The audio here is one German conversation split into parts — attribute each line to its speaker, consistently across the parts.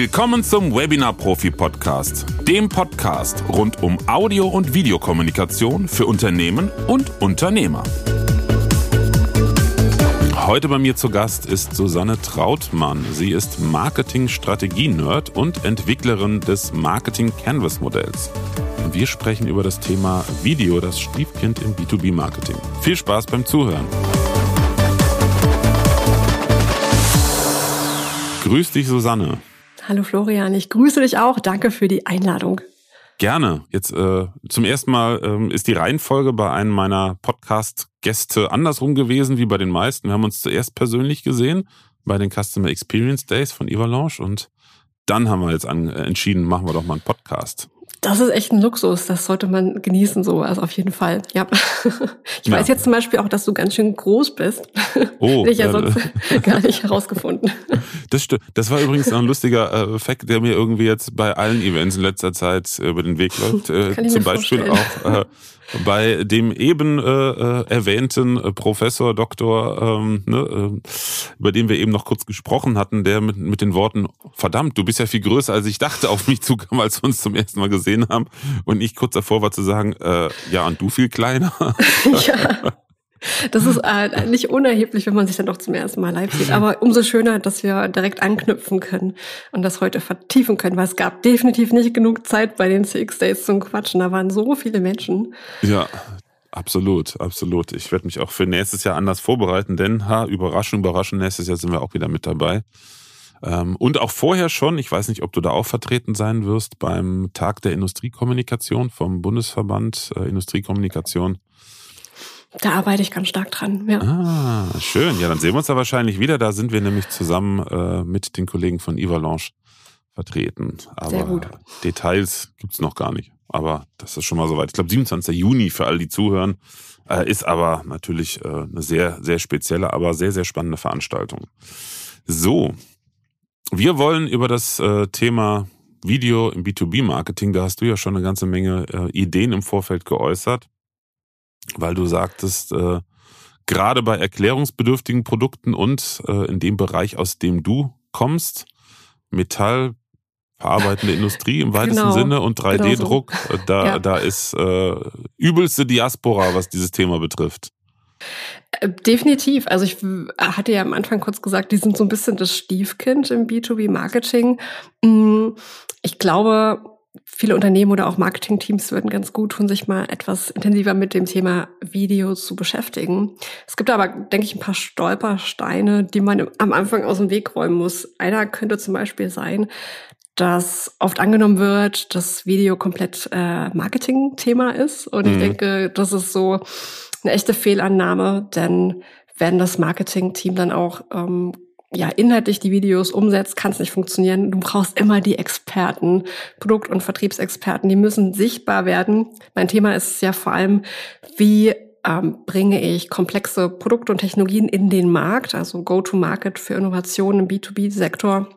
Speaker 1: Willkommen zum Webinar Profi Podcast, dem Podcast rund um Audio- und Videokommunikation für Unternehmen und Unternehmer. Heute bei mir zu Gast ist Susanne Trautmann. Sie ist Marketing-Strategie-Nerd und Entwicklerin des Marketing Canvas Modells. Wir sprechen über das Thema Video, das Stiefkind im B2B-Marketing. Viel Spaß beim Zuhören. Grüß dich, Susanne.
Speaker 2: Hallo Florian, ich grüße dich auch. Danke für die Einladung.
Speaker 1: Gerne. Jetzt äh, zum ersten Mal ähm, ist die Reihenfolge bei einem meiner Podcast-Gäste andersrum gewesen wie bei den meisten. Wir haben uns zuerst persönlich gesehen bei den Customer Experience Days von Avalanche und dann haben wir jetzt an, äh, entschieden, machen wir doch mal einen Podcast.
Speaker 2: Das ist echt ein Luxus, das sollte man genießen, so, also auf jeden Fall, ja. Ich weiß ja. jetzt zum Beispiel auch, dass du ganz schön groß bist. Oh. Hätte ich ja, sonst gar nicht herausgefunden.
Speaker 1: Das stimmt. Das war übrigens ein lustiger äh, Fact, der mir irgendwie jetzt bei allen Events in letzter Zeit über den Weg läuft. Äh, zum Beispiel vorstellen. auch äh, bei dem eben äh, äh, erwähnten äh, Professor, Doktor, ähm, ne, äh, über den wir eben noch kurz gesprochen hatten, der mit, mit den Worten, verdammt, du bist ja viel größer, als ich dachte, auf mich zukam, als wir uns zum ersten Mal gesehen haben. Und ich kurz davor war zu sagen, äh, ja, und du viel kleiner. ja.
Speaker 2: Das ist äh, nicht unerheblich, wenn man sich dann doch zum ersten Mal live sieht. Aber umso schöner, dass wir direkt anknüpfen können und das heute vertiefen können, weil es gab definitiv nicht genug Zeit bei den CX Days zum Quatschen. Da waren so viele Menschen.
Speaker 1: Ja, Absolut, absolut. Ich werde mich auch für nächstes Jahr anders vorbereiten, denn ha, Überraschung, Überraschung, nächstes Jahr sind wir auch wieder mit dabei. Ähm, und auch vorher schon, ich weiß nicht, ob du da auch vertreten sein wirst, beim Tag der Industriekommunikation vom Bundesverband äh, Industriekommunikation
Speaker 2: da arbeite ich ganz stark dran. Ja.
Speaker 1: Ah, schön. Ja, dann sehen wir uns da wahrscheinlich wieder. Da sind wir nämlich zusammen äh, mit den Kollegen von Ivalanche vertreten. Aber Sehr gut. Details gibt's noch gar nicht. Aber das ist schon mal soweit. Ich glaube, 27. Juni für alle, die zuhören, äh, ist aber natürlich äh, eine sehr, sehr spezielle, aber sehr, sehr spannende Veranstaltung. So, wir wollen über das äh, Thema Video im B2B-Marketing, da hast du ja schon eine ganze Menge Ideen im Vorfeld geäußert weil du sagtest, äh, gerade bei erklärungsbedürftigen Produkten und äh, in dem Bereich, aus dem du kommst, Metall, verarbeitende Industrie im weitesten genau, Sinne und 3D-Druck, genau so. Äh, da, ja. da ist äh, übelste Diaspora, was dieses Thema betrifft.
Speaker 2: Äh, definitiv. Also ich hatte ja am Anfang kurz gesagt, die sind so ein bisschen das Stiefkind im B2B-Marketing. Mm, ich glaube, viele Unternehmen oder auch Marketingteams würden ganz gut tun, sich mal etwas intensiver mit dem Thema Video zu beschäftigen. Es gibt aber, denke ich, ein paar Stolpersteine, die man am Anfang aus dem Weg räumen muss. Einer könnte zum Beispiel sein, dass oft angenommen wird, dass Video komplett äh, Marketing-Thema ist. Und mhm. ich denke, das ist so eine echte Fehlannahme, denn wenn das Marketing-Team dann auch ähm, ja, inhaltlich die Videos umsetzt, kann es nicht funktionieren. Du brauchst immer die Experten, Produkt- und Vertriebsexperten, die müssen sichtbar werden. Mein Thema ist ja vor allem, wie ähm, bringe ich komplexe Produkte und Technologien in den Markt, also Go-to-Market für Innovationen im B2B-Sektor.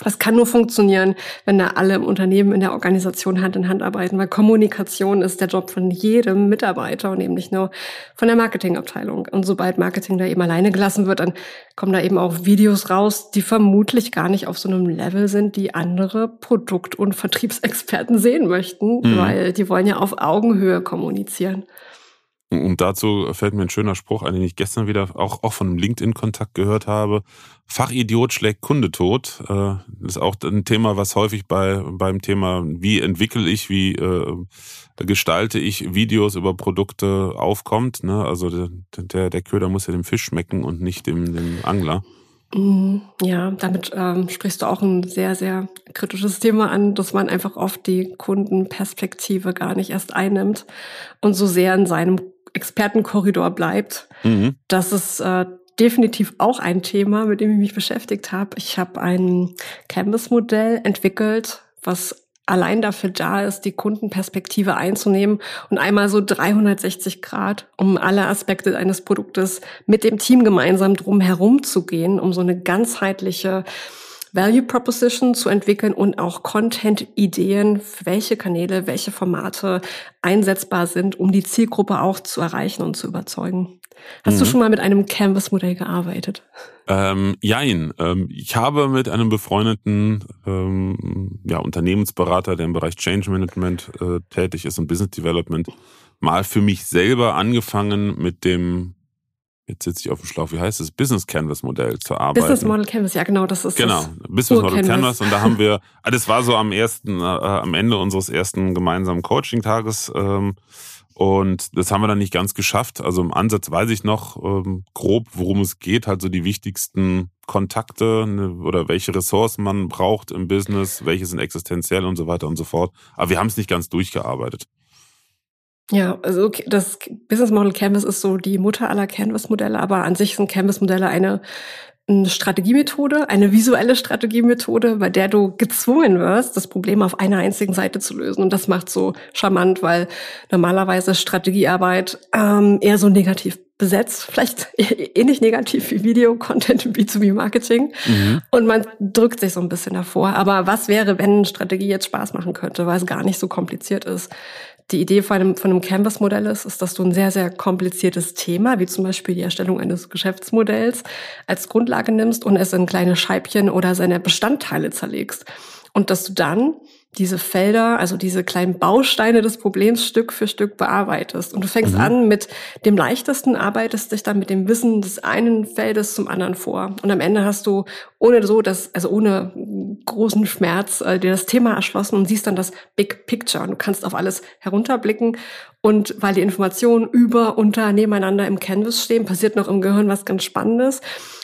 Speaker 2: Das kann nur funktionieren, wenn da alle im Unternehmen in der Organisation Hand in Hand arbeiten, weil Kommunikation ist der Job von jedem Mitarbeiter und eben nicht nur von der Marketingabteilung. Und sobald Marketing da eben alleine gelassen wird, dann kommen da eben auch Videos raus, die vermutlich gar nicht auf so einem Level sind, die andere Produkt- und Vertriebsexperten sehen möchten, mhm. weil die wollen ja auf Augenhöhe kommunizieren.
Speaker 1: Und dazu fällt mir ein schöner Spruch ein, den ich gestern wieder auch, auch von einem LinkedIn-Kontakt gehört habe. Fachidiot schlägt Kunde tot. Äh, das ist auch ein Thema, was häufig bei beim Thema, wie entwickle ich, wie äh, gestalte ich Videos über Produkte aufkommt. Ne? Also der, der, der Köder muss ja dem Fisch schmecken und nicht dem, dem Angler.
Speaker 2: Mhm, ja, damit ähm, sprichst du auch ein sehr, sehr kritisches Thema an, dass man einfach oft die Kundenperspektive gar nicht erst einnimmt und so sehr in seinem Expertenkorridor bleibt. Mhm. Das ist äh, definitiv auch ein Thema, mit dem ich mich beschäftigt habe. Ich habe ein Canvas-Modell entwickelt, was allein dafür da ist, die Kundenperspektive einzunehmen und einmal so 360 Grad, um alle Aspekte eines Produktes mit dem Team gemeinsam drum herum zu gehen, um so eine ganzheitliche Value Proposition zu entwickeln und auch Content-Ideen, welche Kanäle, welche Formate einsetzbar sind, um die Zielgruppe auch zu erreichen und zu überzeugen. Hast mhm. du schon mal mit einem Canvas-Modell gearbeitet?
Speaker 1: Ähm, jein. Ähm, ich habe mit einem befreundeten ähm, ja, Unternehmensberater, der im Bereich Change Management äh, tätig ist und Business Development, mal für mich selber angefangen mit dem jetzt sitze ich auf dem Schlauch, wie heißt es, Business Canvas Modell zu arbeiten.
Speaker 2: Business Model Canvas, ja genau, das ist
Speaker 1: Genau,
Speaker 2: das
Speaker 1: Business Model Canvas. Und da haben wir, ah, das war so am ersten, äh, am Ende unseres ersten gemeinsamen Coaching-Tages ähm, und das haben wir dann nicht ganz geschafft. Also im Ansatz weiß ich noch ähm, grob, worum es geht, halt so die wichtigsten Kontakte ne, oder welche Ressourcen man braucht im Business, welche sind existenziell und so weiter und so fort. Aber wir haben es nicht ganz durchgearbeitet.
Speaker 2: Ja, also das Business Model Canvas ist so die Mutter aller Canvas-Modelle, aber an sich sind Canvas-Modelle eine, eine Strategiemethode, eine visuelle Strategiemethode, bei der du gezwungen wirst, das Problem auf einer einzigen Seite zu lösen. Und das macht so charmant, weil normalerweise Strategiearbeit ähm, eher so negativ besetzt, vielleicht ähnlich negativ wie Video-Content im B2B-Marketing. Mhm. Und man drückt sich so ein bisschen davor. Aber was wäre, wenn Strategie jetzt Spaß machen könnte, weil es gar nicht so kompliziert ist? Die Idee von einem, von einem Canvas-Modell ist, ist, dass du ein sehr, sehr kompliziertes Thema, wie zum Beispiel die Erstellung eines Geschäftsmodells, als Grundlage nimmst und es in kleine Scheibchen oder seine Bestandteile zerlegst. Und dass du dann diese Felder, also diese kleinen Bausteine des Problems Stück für Stück bearbeitest. Und du fängst mhm. an mit dem leichtesten, arbeitest dich dann mit dem Wissen des einen Feldes zum anderen vor. Und am Ende hast du ohne so das, also ohne großen Schmerz äh, dir das Thema erschlossen und siehst dann das Big Picture. Und du kannst auf alles herunterblicken und weil die Informationen über, unter, nebeneinander im Canvas stehen, passiert noch im Gehirn was ganz Spannendes.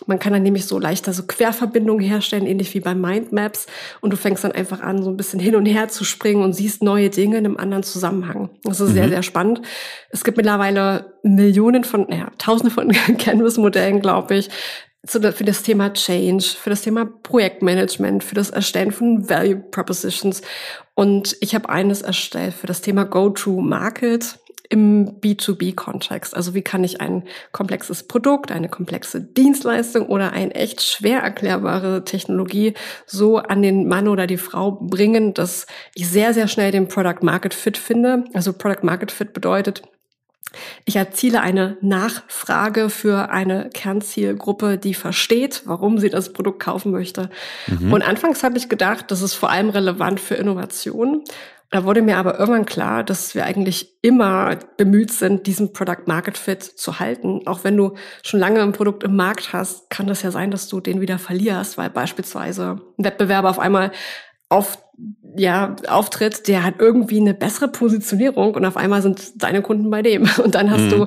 Speaker 2: Man kann dann nämlich so leichter so Querverbindungen herstellen, ähnlich wie bei Mindmaps. Und du fängst dann einfach an, so ein bisschen hin und her zu springen und siehst neue Dinge in einem anderen Zusammenhang. Das ist mhm. sehr, sehr spannend. Es gibt mittlerweile Millionen von, naja, tausende von Canvas-Modellen, glaube ich, für das Thema Change, für das Thema Projektmanagement, für das Erstellen von Value Propositions. Und ich habe eines erstellt für das Thema Go-to-Market im B2B-Kontext. Also wie kann ich ein komplexes Produkt, eine komplexe Dienstleistung oder eine echt schwer erklärbare Technologie so an den Mann oder die Frau bringen, dass ich sehr, sehr schnell den Product Market Fit finde. Also Product Market Fit bedeutet, ich erziele eine Nachfrage für eine Kernzielgruppe, die versteht, warum sie das Produkt kaufen möchte. Mhm. Und anfangs habe ich gedacht, das ist vor allem relevant für Innovation. Da wurde mir aber irgendwann klar, dass wir eigentlich immer bemüht sind, diesen Product Market Fit zu halten. Auch wenn du schon lange ein Produkt im Markt hast, kann das ja sein, dass du den wieder verlierst, weil beispielsweise ein Wettbewerber auf einmal auf, ja, auftritt, der hat irgendwie eine bessere Positionierung und auf einmal sind deine Kunden bei dem. Und dann hast mhm. du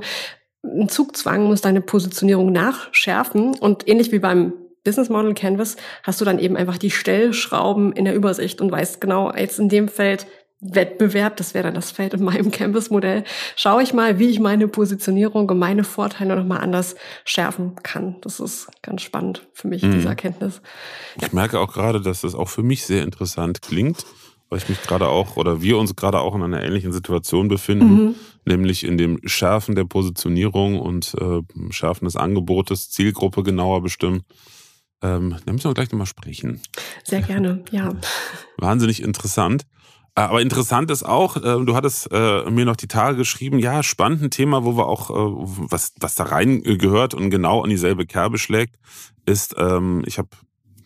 Speaker 2: einen Zugzwang, musst deine Positionierung nachschärfen und ähnlich wie beim Business Model Canvas hast du dann eben einfach die Stellschrauben in der Übersicht und weißt genau, jetzt in dem Feld Wettbewerb, das wäre dann das Feld in meinem Canvas-Modell, schaue ich mal, wie ich meine Positionierung und meine Vorteile nochmal anders schärfen kann. Das ist ganz spannend für mich, mhm. diese Erkenntnis.
Speaker 1: Ich merke auch gerade, dass das auch für mich sehr interessant klingt, weil ich mich gerade auch oder wir uns gerade auch in einer ähnlichen Situation befinden, mhm. nämlich in dem Schärfen der Positionierung und äh, Schärfen des Angebotes, Zielgruppe genauer bestimmen. Ähm, da müssen wir gleich nochmal sprechen.
Speaker 2: Sehr gerne, ja.
Speaker 1: Wahnsinnig interessant. Äh, aber interessant ist auch, äh, du hattest äh, mir noch die Tage geschrieben, ja, spannend ein Thema, wo wir auch, was, was da rein gehört und genau an dieselbe Kerbe schlägt, ist, ähm, ich habe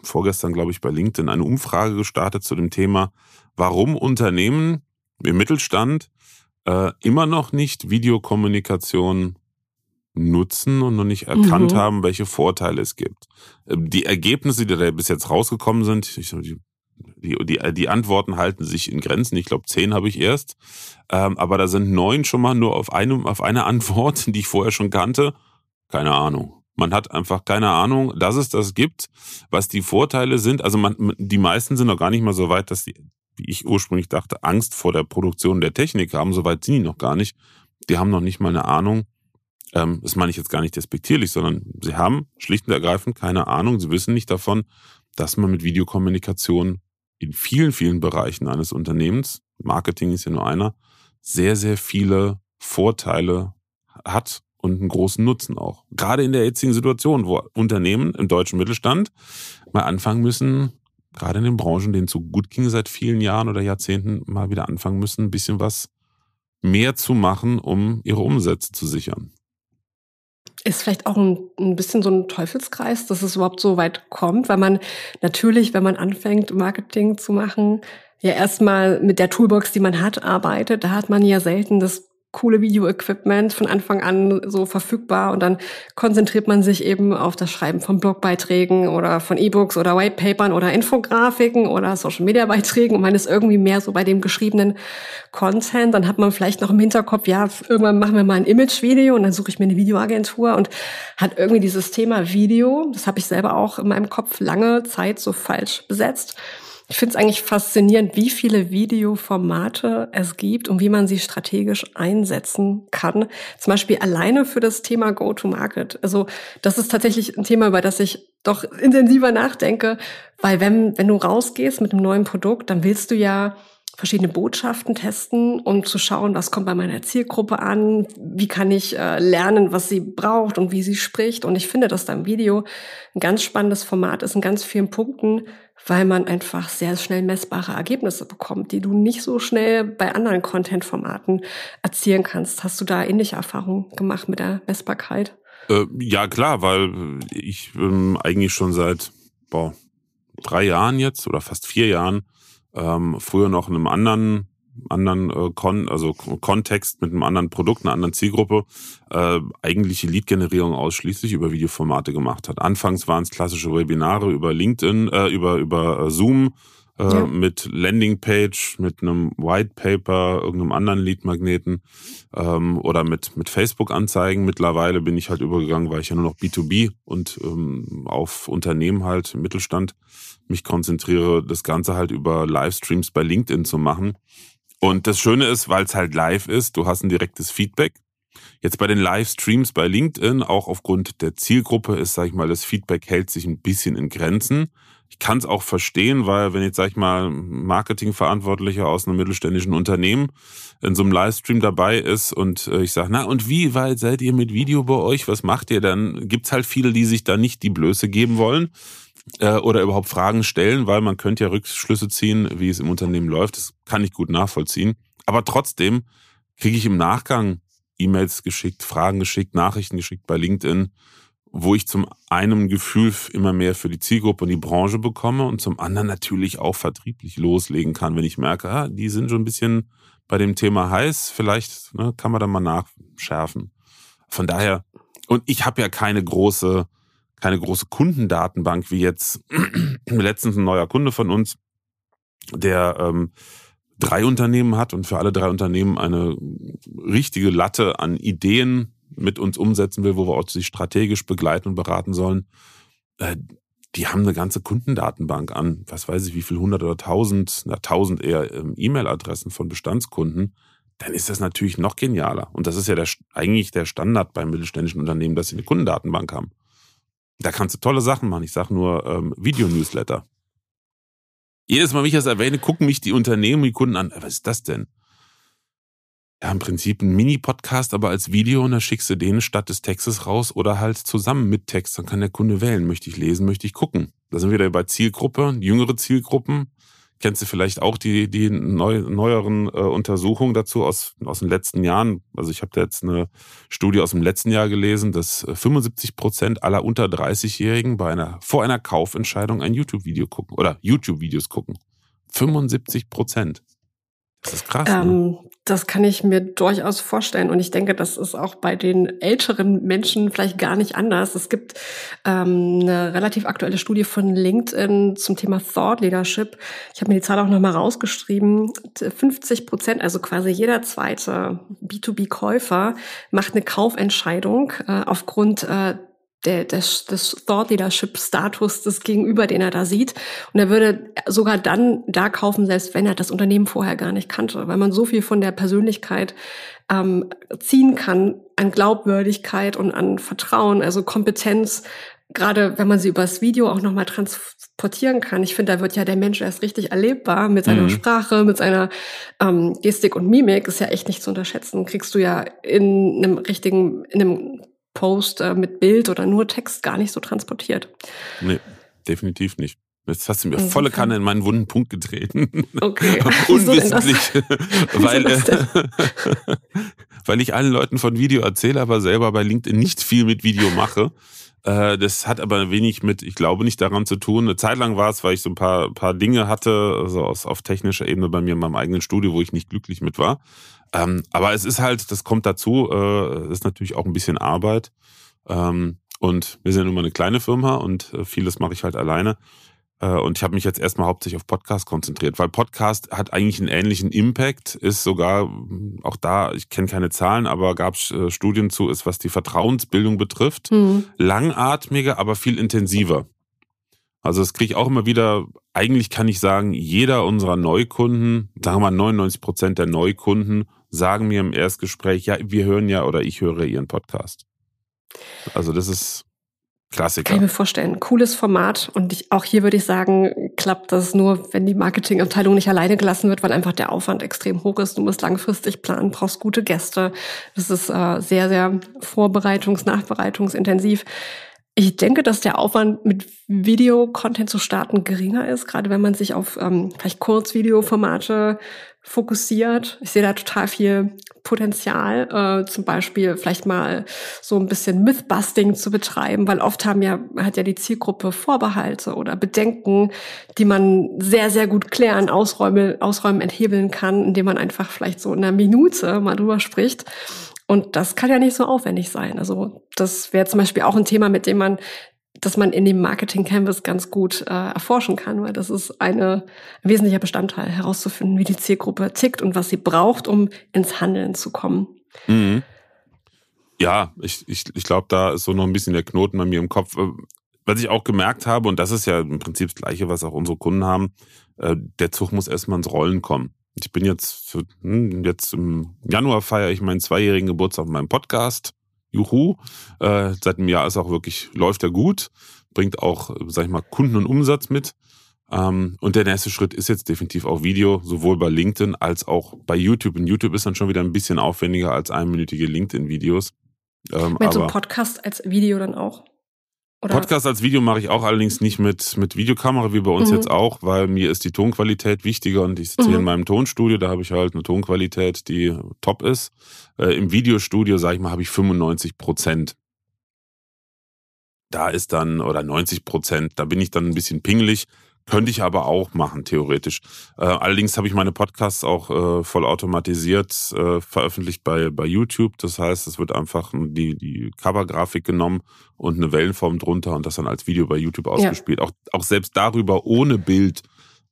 Speaker 1: vorgestern, glaube ich, bei LinkedIn eine Umfrage gestartet zu dem Thema, warum Unternehmen im Mittelstand immer noch nicht Videokommunikation nutzen und noch nicht erkannt mhm. haben, welche Vorteile es gibt. Die Ergebnisse, die da bis jetzt rausgekommen sind, ich, die die, die, die Antworten halten sich in Grenzen. Ich glaube, zehn habe ich erst. Ähm, aber da sind neun schon mal nur auf eine, auf eine Antwort, die ich vorher schon kannte. Keine Ahnung. Man hat einfach keine Ahnung, dass es das gibt, was die Vorteile sind. Also man, die meisten sind noch gar nicht mal so weit, dass die, wie ich ursprünglich dachte, Angst vor der Produktion der Technik haben. So weit sind die noch gar nicht. Die haben noch nicht mal eine Ahnung. Ähm, das meine ich jetzt gar nicht despektierlich, sondern sie haben schlicht und ergreifend keine Ahnung. Sie wissen nicht davon, dass man mit Videokommunikation in vielen, vielen Bereichen eines Unternehmens, Marketing ist ja nur einer, sehr, sehr viele Vorteile hat und einen großen Nutzen auch. Gerade in der jetzigen Situation, wo Unternehmen im deutschen Mittelstand mal anfangen müssen, gerade in den Branchen, denen es so gut ging seit vielen Jahren oder Jahrzehnten, mal wieder anfangen müssen, ein bisschen was mehr zu machen, um ihre Umsätze zu sichern.
Speaker 2: Ist vielleicht auch ein, ein bisschen so ein Teufelskreis, dass es überhaupt so weit kommt, weil man natürlich, wenn man anfängt, Marketing zu machen, ja erstmal mit der Toolbox, die man hat, arbeitet. Da hat man ja selten das coole Video-Equipment von Anfang an so verfügbar und dann konzentriert man sich eben auf das Schreiben von Blogbeiträgen oder von E-Books oder Whitepapern oder Infografiken oder Social-Media-Beiträgen. Und man ist irgendwie mehr so bei dem geschriebenen Content. Dann hat man vielleicht noch im Hinterkopf, ja, irgendwann machen wir mal ein Image-Video und dann suche ich mir eine Videoagentur und hat irgendwie dieses Thema Video, das habe ich selber auch in meinem Kopf lange Zeit so falsch besetzt ich finde es eigentlich faszinierend, wie viele Videoformate es gibt und wie man sie strategisch einsetzen kann. Zum Beispiel alleine für das Thema Go-to-Market. Also das ist tatsächlich ein Thema, über das ich doch intensiver nachdenke, weil wenn, wenn du rausgehst mit einem neuen Produkt, dann willst du ja verschiedene Botschaften testen, um zu schauen, was kommt bei meiner Zielgruppe an, wie kann ich äh, lernen, was sie braucht und wie sie spricht. Und ich finde, dass dein Video ein ganz spannendes Format ist in ganz vielen Punkten, weil man einfach sehr schnell messbare Ergebnisse bekommt, die du nicht so schnell bei anderen Content-Formaten erzielen kannst. Hast du da ähnliche Erfahrungen gemacht mit der Messbarkeit?
Speaker 1: Äh, ja, klar, weil ich ähm, eigentlich schon seit boah, drei Jahren jetzt oder fast vier Jahren ähm, früher noch in einem anderen anderen äh, Kon also Kontext mit einem anderen Produkt, einer anderen Zielgruppe, äh, eigentliche Lead-Generierung ausschließlich über Videoformate gemacht hat. Anfangs waren es klassische Webinare über LinkedIn, äh, über über äh, Zoom äh, ja. mit Landingpage, mit einem White Paper, irgendeinem anderen Lead-Magneten ähm, oder mit mit Facebook-Anzeigen. Mittlerweile bin ich halt übergegangen, weil ich ja nur noch B2B und ähm, auf Unternehmen halt Mittelstand mich konzentriere, das Ganze halt über Livestreams bei LinkedIn zu machen. Und das Schöne ist, weil es halt live ist, du hast ein direktes Feedback. Jetzt bei den Livestreams bei LinkedIn, auch aufgrund der Zielgruppe, ist, sag ich mal, das Feedback hält sich ein bisschen in Grenzen. Ich kann es auch verstehen, weil wenn jetzt, sag ich mal, Marketingverantwortlicher aus einem mittelständischen Unternehmen in so einem Livestream dabei ist und äh, ich sage, na und wie weit seid ihr mit Video bei euch? Was macht ihr? Dann gibt's halt viele, die sich da nicht die Blöße geben wollen äh, oder überhaupt Fragen stellen, weil man könnte ja Rückschlüsse ziehen, wie es im Unternehmen läuft. Das kann ich gut nachvollziehen. Aber trotzdem kriege ich im Nachgang E-Mails geschickt, Fragen geschickt, Nachrichten geschickt bei LinkedIn, wo ich zum einen Gefühl immer mehr für die Zielgruppe und die Branche bekomme und zum anderen natürlich auch vertrieblich loslegen kann, wenn ich merke, ah, die sind schon ein bisschen bei dem Thema heiß, vielleicht ne, kann man da mal nachschärfen. Von daher, und ich habe ja keine große keine große Kundendatenbank wie jetzt letztens ein neuer Kunde von uns, der ähm, drei Unternehmen hat und für alle drei Unternehmen eine richtige Latte an Ideen mit uns umsetzen will, wo wir auch sie strategisch begleiten und beraten sollen. Äh, die haben eine ganze Kundendatenbank an, was weiß ich, wie viel hundert oder tausend, na tausend eher ähm, E-Mail-Adressen von Bestandskunden. Dann ist das natürlich noch genialer. Und das ist ja der, eigentlich der Standard beim mittelständischen Unternehmen, dass sie eine Kundendatenbank haben. Da kannst du tolle Sachen machen. Ich sage nur ähm, Video-Newsletter. Jedes Mal, wenn ich das erwähne, gucken mich die Unternehmen, die Kunden an. Was ist das denn? Ja, im Prinzip ein Mini-Podcast, aber als Video und da schickst du den statt des Textes raus oder halt zusammen mit Text. Dann kann der Kunde wählen. Möchte ich lesen, möchte ich gucken. Da sind wir wieder bei Zielgruppe, jüngere Zielgruppen. Kennst du vielleicht auch die, die neu, neueren äh, Untersuchungen dazu aus, aus den letzten Jahren? Also ich habe da jetzt eine Studie aus dem letzten Jahr gelesen, dass 75 äh, Prozent aller unter 30-Jährigen bei einer, vor einer Kaufentscheidung ein YouTube-Video gucken oder YouTube-Videos gucken. 75 Prozent. Das ist krass. Ne? Ähm?
Speaker 2: Das kann ich mir durchaus vorstellen. Und ich denke, das ist auch bei den älteren Menschen vielleicht gar nicht anders. Es gibt ähm, eine relativ aktuelle Studie von LinkedIn zum Thema Thought Leadership. Ich habe mir die Zahl auch nochmal rausgeschrieben. 50 Prozent, also quasi jeder zweite B2B-Käufer macht eine Kaufentscheidung äh, aufgrund äh, der, des, des Thought Leadership Status des Gegenüber, den er da sieht. Und er würde sogar dann da kaufen, selbst wenn er das Unternehmen vorher gar nicht kannte, weil man so viel von der Persönlichkeit ähm, ziehen kann an Glaubwürdigkeit und an Vertrauen, also Kompetenz, gerade wenn man sie übers Video auch nochmal transportieren kann. Ich finde, da wird ja der Mensch erst richtig erlebbar mit seiner mhm. Sprache, mit seiner ähm, Gestik und Mimik. Ist ja echt nicht zu unterschätzen. Kriegst du ja in einem richtigen, in einem Post äh, mit Bild oder nur Text gar nicht so transportiert.
Speaker 1: Nee, definitiv nicht. Jetzt hast du mir volle Kanne in meinen wunden Punkt getreten.
Speaker 2: Okay.
Speaker 1: Unwissentlich. weil, äh, weil ich allen Leuten von Video erzähle, aber selber bei LinkedIn nicht viel mit Video mache. Äh, das hat aber wenig mit, ich glaube, nicht daran zu tun. Eine Zeit lang war es, weil ich so ein paar, paar Dinge hatte, also aus, auf technischer Ebene bei mir in meinem eigenen Studio, wo ich nicht glücklich mit war. Ähm, aber es ist halt, das kommt dazu, äh, ist natürlich auch ein bisschen Arbeit. Ähm, und wir sind ja nun mal eine kleine Firma und äh, vieles mache ich halt alleine. Äh, und ich habe mich jetzt erstmal hauptsächlich auf Podcast konzentriert, weil Podcast hat eigentlich einen ähnlichen Impact, ist sogar, auch da, ich kenne keine Zahlen, aber gab es äh, Studien zu, ist, was die Vertrauensbildung betrifft, mhm. langatmiger, aber viel intensiver. Also das kriege ich auch immer wieder, eigentlich kann ich sagen, jeder unserer Neukunden, sagen wir mal 99 Prozent der Neukunden, sagen mir im Erstgespräch, ja, wir hören ja oder ich höre ihren Podcast. Also das ist Klassiker.
Speaker 2: Kann ich mir vorstellen. Cooles Format. Und ich, auch hier würde ich sagen, klappt das nur, wenn die Marketingabteilung nicht alleine gelassen wird, weil einfach der Aufwand extrem hoch ist. Du musst langfristig planen, brauchst gute Gäste. Das ist äh, sehr, sehr vorbereitungs-, nachbereitungsintensiv. Ich denke, dass der Aufwand mit Video-Content zu starten geringer ist, gerade wenn man sich auf ähm, vielleicht Kurzvideoformate fokussiert. Ich sehe da total viel Potenzial, äh, zum Beispiel vielleicht mal so ein bisschen Mythbusting zu betreiben, weil oft haben ja, hat ja die Zielgruppe Vorbehalte oder Bedenken, die man sehr, sehr gut klären, ausräumen, ausräumen, enthebeln kann, indem man einfach vielleicht so in einer Minute mal drüber spricht. Und das kann ja nicht so aufwendig sein. Also das wäre zum Beispiel auch ein Thema, mit dem man, dass man in dem Marketing Canvas ganz gut äh, erforschen kann, weil das ist eine, ein wesentlicher Bestandteil, herauszufinden, wie die Zielgruppe tickt und was sie braucht, um ins Handeln zu kommen.
Speaker 1: Mhm. Ja, ich, ich, ich glaube, da ist so noch ein bisschen der Knoten bei mir im Kopf. Was ich auch gemerkt habe, und das ist ja im Prinzip das Gleiche, was auch unsere Kunden haben, äh, der Zug muss erstmal ins Rollen kommen. Ich bin jetzt, hm, jetzt im Januar feiere ich meinen zweijährigen Geburtstag auf meinem Podcast. Juhu. Äh, seit einem Jahr ist auch wirklich, läuft er gut, bringt auch, sag ich mal, Kunden und Umsatz mit. Ähm, und der nächste Schritt ist jetzt definitiv auch Video, sowohl bei LinkedIn als auch bei YouTube. Und YouTube ist dann schon wieder ein bisschen aufwendiger als einminütige LinkedIn-Videos.
Speaker 2: Ähm, Mit so einem Podcast als Video dann auch?
Speaker 1: Oder? Podcast als Video mache ich auch allerdings nicht mit, mit Videokamera, wie bei uns mhm. jetzt auch, weil mir ist die Tonqualität wichtiger und ich sitze mhm. hier in meinem Tonstudio, da habe ich halt eine Tonqualität, die top ist. Äh, Im Videostudio, sage ich mal, habe ich 95 Prozent. Da ist dann, oder 90 Prozent, da bin ich dann ein bisschen pingelig. Könnte ich aber auch machen, theoretisch. Äh, allerdings habe ich meine Podcasts auch äh, vollautomatisiert äh, veröffentlicht bei, bei YouTube. Das heißt, es wird einfach die, die Covergrafik genommen und eine Wellenform drunter und das dann als Video bei YouTube ausgespielt. Ja. Auch, auch selbst darüber ohne Bild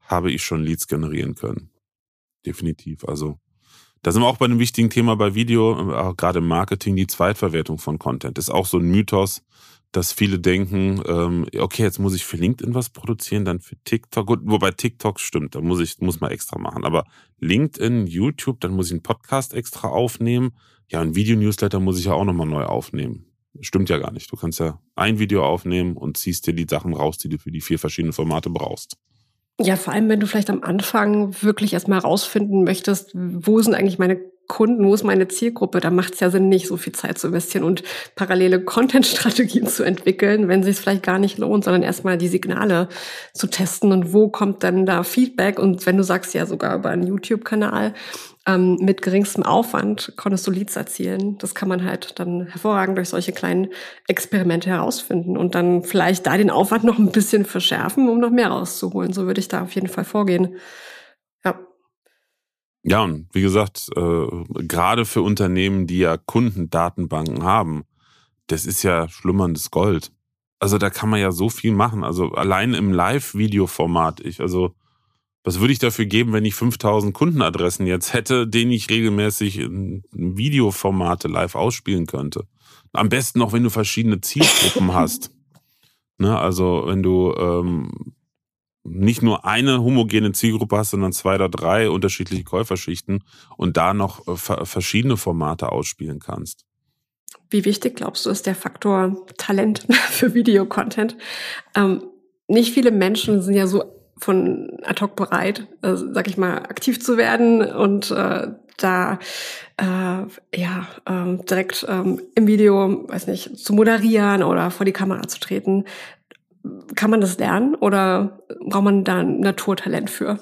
Speaker 1: habe ich schon Leads generieren können. Definitiv. Also da sind wir auch bei einem wichtigen Thema bei Video, äh, gerade im Marketing, die Zweitverwertung von Content. Das ist auch so ein Mythos dass viele denken, ähm, okay, jetzt muss ich für LinkedIn was produzieren, dann für TikTok. Gut, wobei TikTok stimmt, da muss ich muss man extra machen. Aber LinkedIn, YouTube, dann muss ich einen Podcast extra aufnehmen. Ja, ein Video-Newsletter muss ich ja auch nochmal neu aufnehmen. Stimmt ja gar nicht. Du kannst ja ein Video aufnehmen und ziehst dir die Sachen raus, die du für die vier verschiedenen Formate brauchst.
Speaker 2: Ja, vor allem, wenn du vielleicht am Anfang wirklich erstmal rausfinden möchtest, wo sind eigentlich meine Kunden, wo ist meine Zielgruppe, da macht es ja Sinn, nicht so viel Zeit zu investieren und parallele Content-Strategien zu entwickeln, wenn sich vielleicht gar nicht lohnt, sondern erstmal die Signale zu testen und wo kommt dann da Feedback und wenn du sagst ja sogar über einen YouTube-Kanal, ähm, mit geringstem Aufwand konntest du Leads erzielen. Das kann man halt dann hervorragend durch solche kleinen Experimente herausfinden und dann vielleicht da den Aufwand noch ein bisschen verschärfen, um noch mehr rauszuholen. So würde ich da auf jeden Fall vorgehen. Ja.
Speaker 1: Und wie gesagt, äh, gerade für Unternehmen, die ja Kundendatenbanken haben, das ist ja schlummerndes Gold. Also da kann man ja so viel machen. Also allein im Live-Video-Format, ich, also was würde ich dafür geben, wenn ich 5000 Kundenadressen jetzt hätte, denen ich regelmäßig in Videoformate live ausspielen könnte? Am besten noch, wenn du verschiedene Zielgruppen hast. Ne, also wenn du ähm, nicht nur eine homogene Zielgruppe hast, sondern zwei oder drei unterschiedliche Käuferschichten und da noch äh, verschiedene Formate ausspielen kannst.
Speaker 2: Wie wichtig glaubst du ist der Faktor Talent für Videocontent? Ähm, nicht viele Menschen sind ja so von ad hoc bereit, äh, sag ich mal, aktiv zu werden und äh, da äh, ja ähm, direkt ähm, im Video, weiß nicht, zu moderieren oder vor die Kamera zu treten. Kann man das lernen oder braucht man da ein Naturtalent für?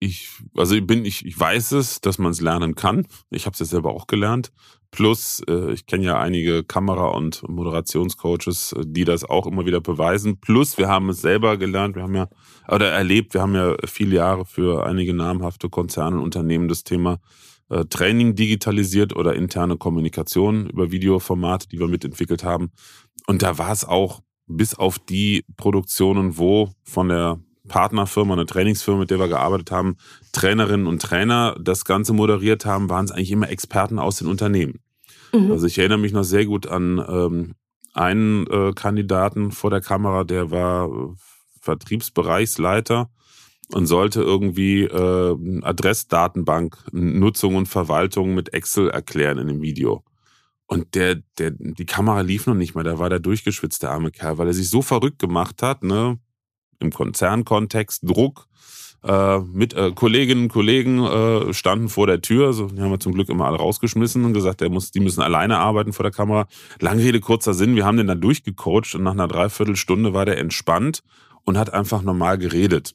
Speaker 1: ich, also ich bin, ich, ich weiß es, dass man es lernen kann. Ich habe es ja selber auch gelernt. Plus, äh, ich kenne ja einige Kamera- und Moderationscoaches, äh, die das auch immer wieder beweisen. Plus, wir haben es selber gelernt, wir haben ja, oder erlebt, wir haben ja viele Jahre für einige namhafte Konzerne und Unternehmen das Thema äh, Training digitalisiert oder interne Kommunikation über Videoformate, die wir mitentwickelt haben. Und da war es auch bis auf die Produktionen, wo von der Partnerfirma, eine Trainingsfirma, mit der wir gearbeitet haben, Trainerinnen und Trainer das Ganze moderiert haben, waren es eigentlich immer Experten aus den Unternehmen. Mhm. Also ich erinnere mich noch sehr gut an ähm, einen äh, Kandidaten vor der Kamera, der war äh, Vertriebsbereichsleiter und sollte irgendwie äh, Adressdatenbank, Nutzung und Verwaltung mit Excel erklären in dem Video. Und der, der, die Kamera lief noch nicht mal, da war der durchgeschwitzt, der arme Kerl, weil er sich so verrückt gemacht hat, ne? Im Konzernkontext, Druck, äh, mit äh, Kolleginnen und Kollegen äh, standen vor der Tür, so, die haben wir zum Glück immer alle rausgeschmissen und gesagt, der muss, die müssen alleine arbeiten vor der Kamera. Lange Rede, kurzer Sinn, wir haben den dann durchgecoacht und nach einer Dreiviertelstunde war der entspannt und hat einfach normal geredet.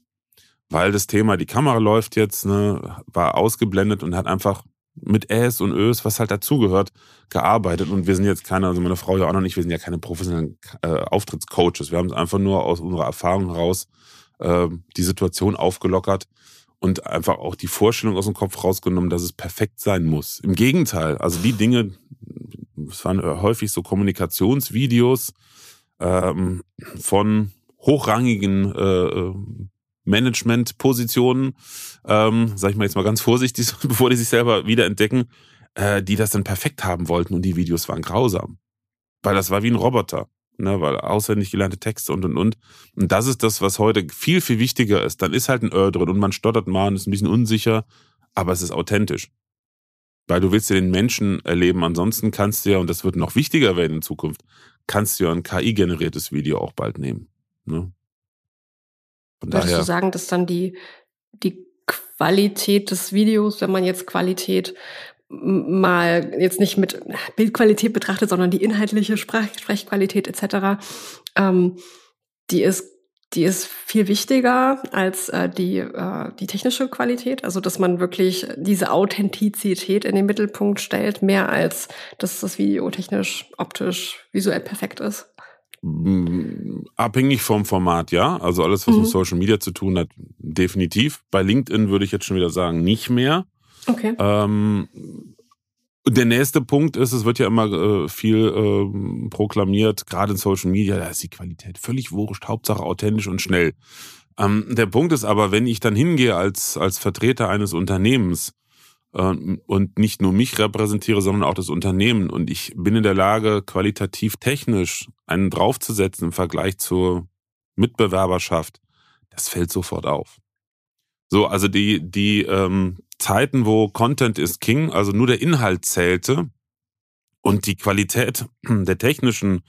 Speaker 1: Weil das Thema, die Kamera läuft jetzt, ne, war ausgeblendet und hat einfach mit Äs und Ös, was halt dazugehört, gearbeitet. Und wir sind jetzt keine, also meine Frau ja auch noch nicht, wir sind ja keine professionellen äh, Auftrittscoaches. Wir haben es einfach nur aus unserer Erfahrung heraus äh, die Situation aufgelockert und einfach auch die Vorstellung aus dem Kopf rausgenommen, dass es perfekt sein muss. Im Gegenteil, also die Dinge, es waren häufig so Kommunikationsvideos ähm, von hochrangigen äh, äh Management-Positionen, ähm, sag ich mal jetzt mal ganz vorsichtig, bevor die sich selber wiederentdecken, äh, die das dann perfekt haben wollten und die Videos waren grausam. Weil das war wie ein Roboter, ne, weil auswendig gelernte Texte und und und. Und das ist das, was heute viel, viel wichtiger ist. Dann ist halt ein Ö drin und man stottert mal und ist ein bisschen unsicher, aber es ist authentisch. Weil du willst ja den Menschen erleben. Ansonsten kannst du ja, und das wird noch wichtiger werden in Zukunft, kannst du ja ein KI-generiertes Video auch bald nehmen. Ne?
Speaker 2: Von Würdest daher, du sagen, dass dann die, die Qualität des Videos, wenn man jetzt Qualität mal jetzt nicht mit Bildqualität betrachtet, sondern die inhaltliche Sprech Sprechqualität etc., ähm, die ist die ist viel wichtiger als äh, die, äh, die technische Qualität. Also, dass man wirklich diese Authentizität in den Mittelpunkt stellt, mehr als dass das Video technisch, optisch, visuell perfekt ist.
Speaker 1: Abhängig vom Format, ja. Also alles, was mhm. mit Social Media zu tun hat, definitiv. Bei LinkedIn würde ich jetzt schon wieder sagen, nicht mehr.
Speaker 2: Okay.
Speaker 1: Ähm, der nächste Punkt ist, es wird ja immer äh, viel äh, proklamiert, gerade in Social Media, da ist die Qualität völlig wurscht, Hauptsache authentisch und schnell. Ähm, der Punkt ist aber, wenn ich dann hingehe als, als Vertreter eines Unternehmens und nicht nur mich repräsentiere, sondern auch das Unternehmen. Und ich bin in der Lage, qualitativ technisch einen draufzusetzen im Vergleich zur Mitbewerberschaft. Das fällt sofort auf. So, also die, die ähm, Zeiten, wo Content ist King, also nur der Inhalt zählte und die Qualität der technischen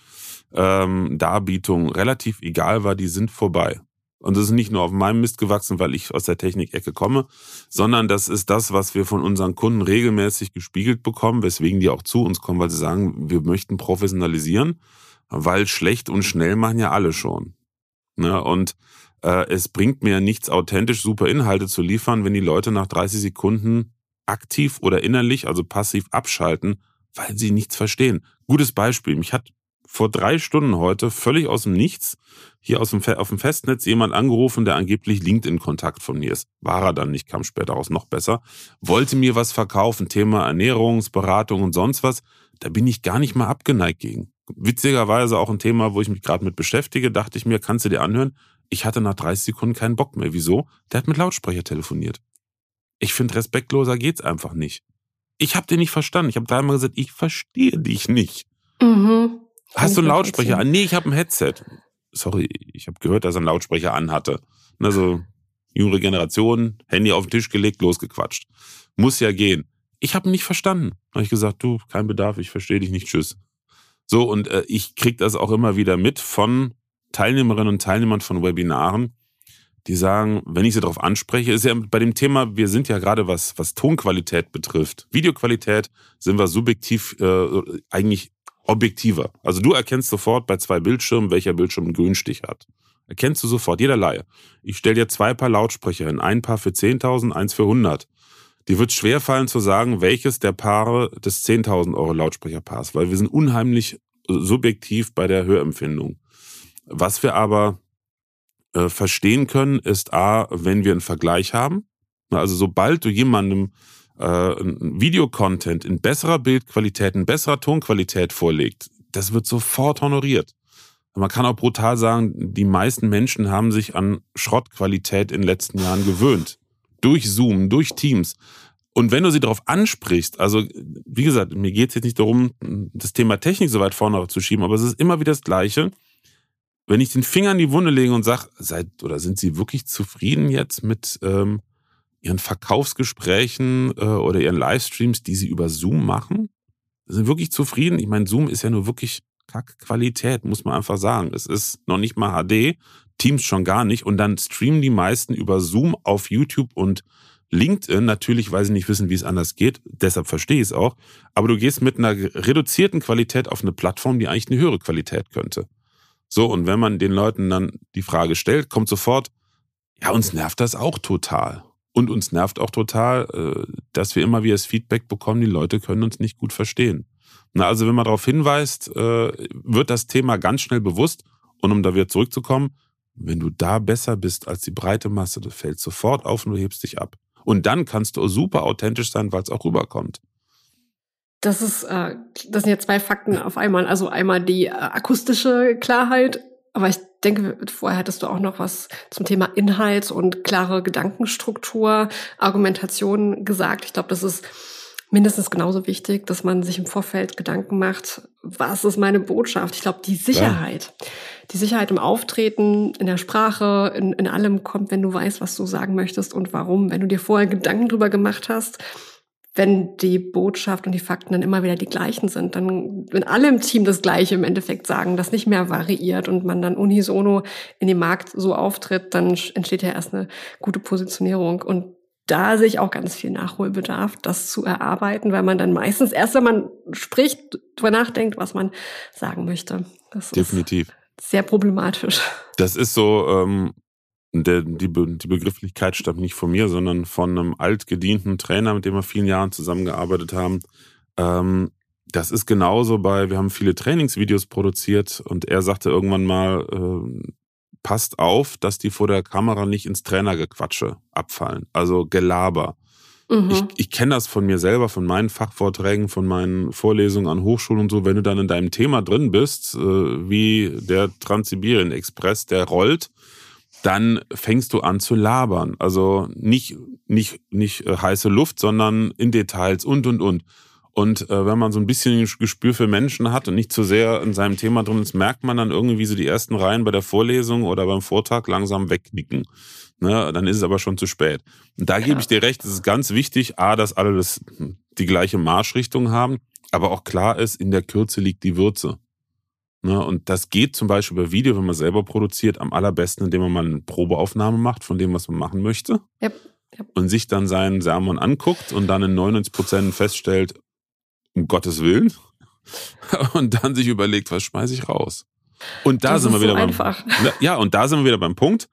Speaker 1: ähm, Darbietung relativ egal war, die sind vorbei. Und das ist nicht nur auf meinem Mist gewachsen, weil ich aus der Technikecke komme, sondern das ist das, was wir von unseren Kunden regelmäßig gespiegelt bekommen, weswegen die auch zu uns kommen, weil sie sagen, wir möchten professionalisieren, weil schlecht und schnell machen ja alle schon. Ne? Und äh, es bringt mir nichts authentisch super Inhalte zu liefern, wenn die Leute nach 30 Sekunden aktiv oder innerlich, also passiv abschalten, weil sie nichts verstehen. Gutes Beispiel. Mich hat vor drei Stunden heute völlig aus dem Nichts hier aus dem, auf dem Festnetz jemand angerufen, der angeblich LinkedIn-Kontakt von mir ist. War er dann nicht, kam später raus noch besser. Wollte mir was verkaufen, Thema Ernährungsberatung und sonst was. Da bin ich gar nicht mal abgeneigt gegen. Witzigerweise auch ein Thema, wo ich mich gerade mit beschäftige, dachte ich mir, kannst du dir anhören? Ich hatte nach 30 Sekunden keinen Bock mehr. Wieso? Der hat mit Lautsprecher telefoniert. Ich finde, respektloser geht's einfach nicht. Ich habe den nicht verstanden. Ich habe dreimal gesagt, ich verstehe dich nicht.
Speaker 2: Mhm.
Speaker 1: Hast du einen Lautsprecher an? Nee, ich habe ein Headset. Sorry, ich habe gehört, dass er einen Lautsprecher anhatte. Also jüngere Generation, Handy auf den Tisch gelegt, losgequatscht. Muss ja gehen. Ich habe ihn nicht verstanden. Habe ich gesagt, du, kein Bedarf, ich verstehe dich nicht, tschüss. So, und äh, ich krieg das auch immer wieder mit von Teilnehmerinnen und Teilnehmern von Webinaren, die sagen, wenn ich sie darauf anspreche, ist ja bei dem Thema, wir sind ja gerade was, was Tonqualität betrifft. Videoqualität sind wir subjektiv äh, eigentlich objektiver. Also du erkennst sofort bei zwei Bildschirmen, welcher Bildschirm einen Grünstich hat. Erkennst du sofort, jeder Laie. Ich stell dir zwei Paar Lautsprecher hin, ein Paar für 10.000, eins für 100. Dir wird schwer fallen zu sagen, welches der Paare des 10.000 Euro Lautsprecherpaars, weil wir sind unheimlich subjektiv bei der Hörempfindung. Was wir aber äh, verstehen können, ist A, wenn wir einen Vergleich haben. Also sobald du jemandem äh, Videocontent in besserer Bildqualität, in besserer Tonqualität vorlegt, das wird sofort honoriert. Man kann auch brutal sagen, die meisten Menschen haben sich an Schrottqualität in den letzten Jahren gewöhnt. Durch Zoom, durch Teams. Und wenn du sie darauf ansprichst, also wie gesagt, mir geht es jetzt nicht darum, das Thema Technik so weit vorne zu schieben, aber es ist immer wieder das Gleiche. Wenn ich den Finger in die Wunde lege und sage, seid oder sind Sie wirklich zufrieden jetzt mit ähm, Ihren Verkaufsgesprächen äh, oder Ihren Livestreams, die Sie über Zoom machen? Sind wirklich zufrieden? Ich meine, Zoom ist ja nur wirklich Kackqualität, muss man einfach sagen. Es ist noch nicht mal HD, Teams schon gar nicht. Und dann streamen die meisten über Zoom auf YouTube und LinkedIn, natürlich, weil sie nicht wissen, wie es anders geht. Deshalb verstehe ich es auch. Aber du gehst mit einer reduzierten Qualität auf eine Plattform, die eigentlich eine höhere Qualität könnte. So, und wenn man den Leuten dann die Frage stellt, kommt sofort, ja, uns nervt das auch total. Und uns nervt auch total, äh, dass wir immer wieder das Feedback bekommen, die Leute können uns nicht gut verstehen. Na, also wenn man darauf hinweist, äh, wird das Thema ganz schnell bewusst. Und um da wieder zurückzukommen, wenn du da besser bist als die breite Masse, das fällt sofort auf und du hebst dich ab. Und dann kannst du super authentisch sein, weil es auch rüberkommt.
Speaker 2: Das ist, äh, das sind ja zwei Fakten auf einmal. Also einmal die akustische Klarheit, aber ich denke, vorher hattest du auch noch was zum Thema Inhalt und klare Gedankenstruktur, Argumentation gesagt. Ich glaube, das ist mindestens genauso wichtig, dass man sich im Vorfeld Gedanken macht, was ist meine Botschaft? Ich glaube, die Sicherheit, ja. die Sicherheit im Auftreten, in der Sprache, in, in allem kommt, wenn du weißt, was du sagen möchtest und warum. Wenn du dir vorher Gedanken drüber gemacht hast, wenn die Botschaft und die Fakten dann immer wieder die gleichen sind, dann, wenn alle im Team das Gleiche im Endeffekt sagen, das nicht mehr variiert und man dann unisono in dem Markt so auftritt, dann entsteht ja erst eine gute Positionierung. Und da sehe ich auch ganz viel Nachholbedarf, das zu erarbeiten, weil man dann meistens erst, wenn man spricht, drüber nachdenkt, was man sagen möchte.
Speaker 1: Das Definitiv.
Speaker 2: sehr problematisch.
Speaker 1: Das ist so, ähm, der, die, die Begrifflichkeit stammt nicht von mir, sondern von einem altgedienten Trainer, mit dem wir vielen Jahren zusammengearbeitet haben. Ähm, das ist genauso bei, wir haben viele Trainingsvideos produziert und er sagte irgendwann mal, äh, passt auf, dass die vor der Kamera nicht ins Trainergequatsche abfallen. Also Gelaber. Mhm. Ich, ich kenne das von mir selber, von meinen Fachvorträgen, von meinen Vorlesungen an Hochschulen und so. Wenn du dann in deinem Thema drin bist, äh, wie der Transsibirien Express, der rollt, dann fängst du an zu labern. Also nicht, nicht, nicht äh, heiße Luft, sondern in Details und, und, und. Und äh, wenn man so ein bisschen Gespür für Menschen hat und nicht zu sehr in seinem Thema drin ist, merkt man dann irgendwie so die ersten Reihen bei der Vorlesung oder beim Vortrag langsam wegknicken. Ne, dann ist es aber schon zu spät. Und da ja. gebe ich dir recht, es ist ganz wichtig, A, dass alle das, die gleiche Marschrichtung haben, aber auch klar ist, in der Kürze liegt die Würze. Ne, und das geht zum Beispiel bei Video, wenn man selber produziert, am allerbesten, indem man mal eine Probeaufnahme macht von dem, was man machen möchte. Yep. Yep. Und sich dann seinen Sermon anguckt und dann in 99 Prozent feststellt, um Gottes Willen. Und dann sich überlegt, was schmeiße ich raus? Und da das sind wir wieder so beim, einfach. ja, und da sind wir wieder beim Punkt.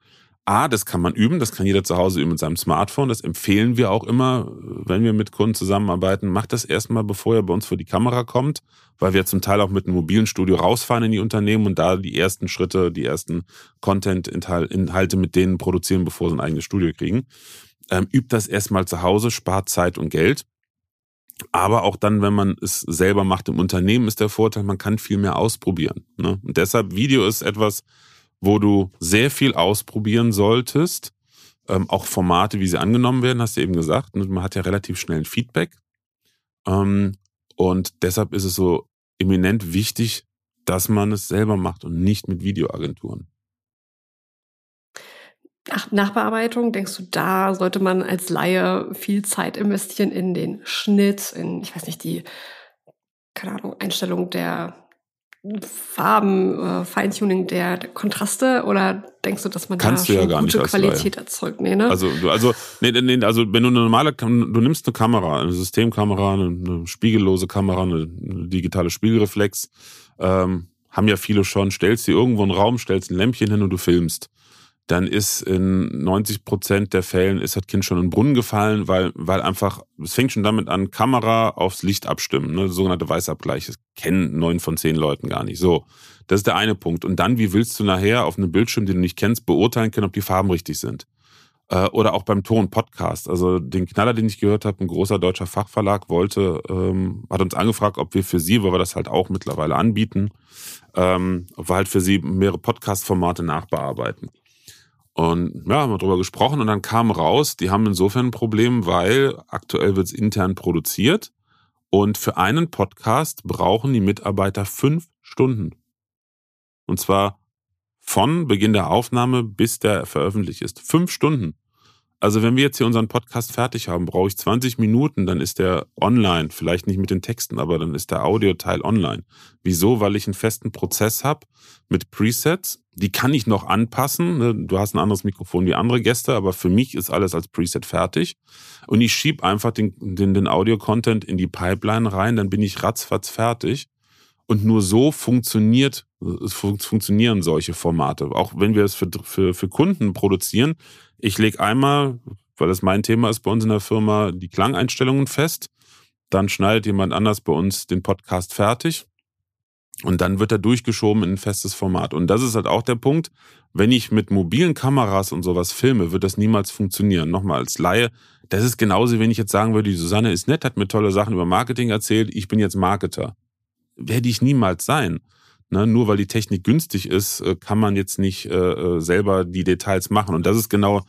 Speaker 1: A, das kann man üben, das kann jeder zu Hause üben mit seinem Smartphone. Das empfehlen wir auch immer, wenn wir mit Kunden zusammenarbeiten. Macht das erstmal, bevor er bei uns vor die Kamera kommt, weil wir zum Teil auch mit einem mobilen Studio rausfahren in die Unternehmen und da die ersten Schritte, die ersten Content-Inhalte mit denen produzieren, bevor sie ein eigenes Studio kriegen. Ähm, übt das erstmal zu Hause, spart Zeit und Geld. Aber auch dann, wenn man es selber macht im Unternehmen, ist der Vorteil, man kann viel mehr ausprobieren. Ne? Und deshalb, Video ist etwas, wo du sehr viel ausprobieren solltest. Ähm, auch Formate, wie sie angenommen werden, hast du eben gesagt. Und man hat ja relativ schnell ein Feedback. Ähm, und deshalb ist es so eminent wichtig, dass man es selber macht und nicht mit Videoagenturen.
Speaker 2: Ach, Nachbearbeitung, denkst du, da sollte man als Laie viel Zeit investieren in den Schnitt, in, ich weiß nicht, die, keine Ahnung, Einstellung der Farben, äh, Feintuning der, der, Kontraste oder denkst du, dass man
Speaker 1: Kannst
Speaker 2: da
Speaker 1: schon ja
Speaker 2: gute Qualität erzeugt? Nee, ne?
Speaker 1: Also, du, also, nee, nee, also wenn du eine normale, du nimmst eine Kamera, eine Systemkamera, eine, eine spiegellose Kamera, eine, eine digitale Spiegelreflex, ähm, haben ja viele schon, stellst dir irgendwo einen Raum, stellst ein Lämpchen hin und du filmst dann ist in 90 Prozent der Fällen ist das Kind schon in den Brunnen gefallen, weil, weil einfach, es fängt schon damit an, Kamera aufs Licht abstimmen, ne, sogenannte Weißabgleich. Das kennen neun von zehn Leuten gar nicht. So, das ist der eine Punkt. Und dann, wie willst du nachher auf einem Bildschirm, den du nicht kennst, beurteilen können, ob die Farben richtig sind? Äh, oder auch beim Ton Podcast. Also den Knaller, den ich gehört habe, ein großer deutscher Fachverlag wollte, ähm, hat uns angefragt, ob wir für sie, weil wir das halt auch mittlerweile anbieten, ähm, ob wir halt für sie mehrere Podcast-Formate nachbearbeiten. Und ja, haben wir drüber gesprochen und dann kam raus, die haben insofern ein Problem, weil aktuell wird es intern produziert und für einen Podcast brauchen die Mitarbeiter fünf Stunden. Und zwar von Beginn der Aufnahme bis der veröffentlicht ist. Fünf Stunden. Also wenn wir jetzt hier unseren Podcast fertig haben, brauche ich 20 Minuten, dann ist der online. Vielleicht nicht mit den Texten, aber dann ist der Audioteil online. Wieso? Weil ich einen festen Prozess habe mit Presets. Die kann ich noch anpassen. Ne? Du hast ein anderes Mikrofon wie andere Gäste, aber für mich ist alles als Preset fertig. Und ich schieb einfach den, den, den Audio-Content in die Pipeline rein, dann bin ich ratzfatz fertig. Und nur so funktioniert, funktionieren solche Formate. Auch wenn wir es für, für, für Kunden produzieren, ich lege einmal, weil das mein Thema ist bei uns in der Firma, die Klangeinstellungen fest. Dann schneidet jemand anders bei uns den Podcast fertig. Und dann wird er durchgeschoben in ein festes Format. Und das ist halt auch der Punkt. Wenn ich mit mobilen Kameras und sowas filme, wird das niemals funktionieren. Nochmal als Laie. Das ist genauso, wenn ich jetzt sagen würde, die Susanne ist nett, hat mir tolle Sachen über Marketing erzählt. Ich bin jetzt Marketer. Werde ich niemals sein. Ne, nur weil die Technik günstig ist, äh, kann man jetzt nicht äh, äh, selber die Details machen. Und das ist genau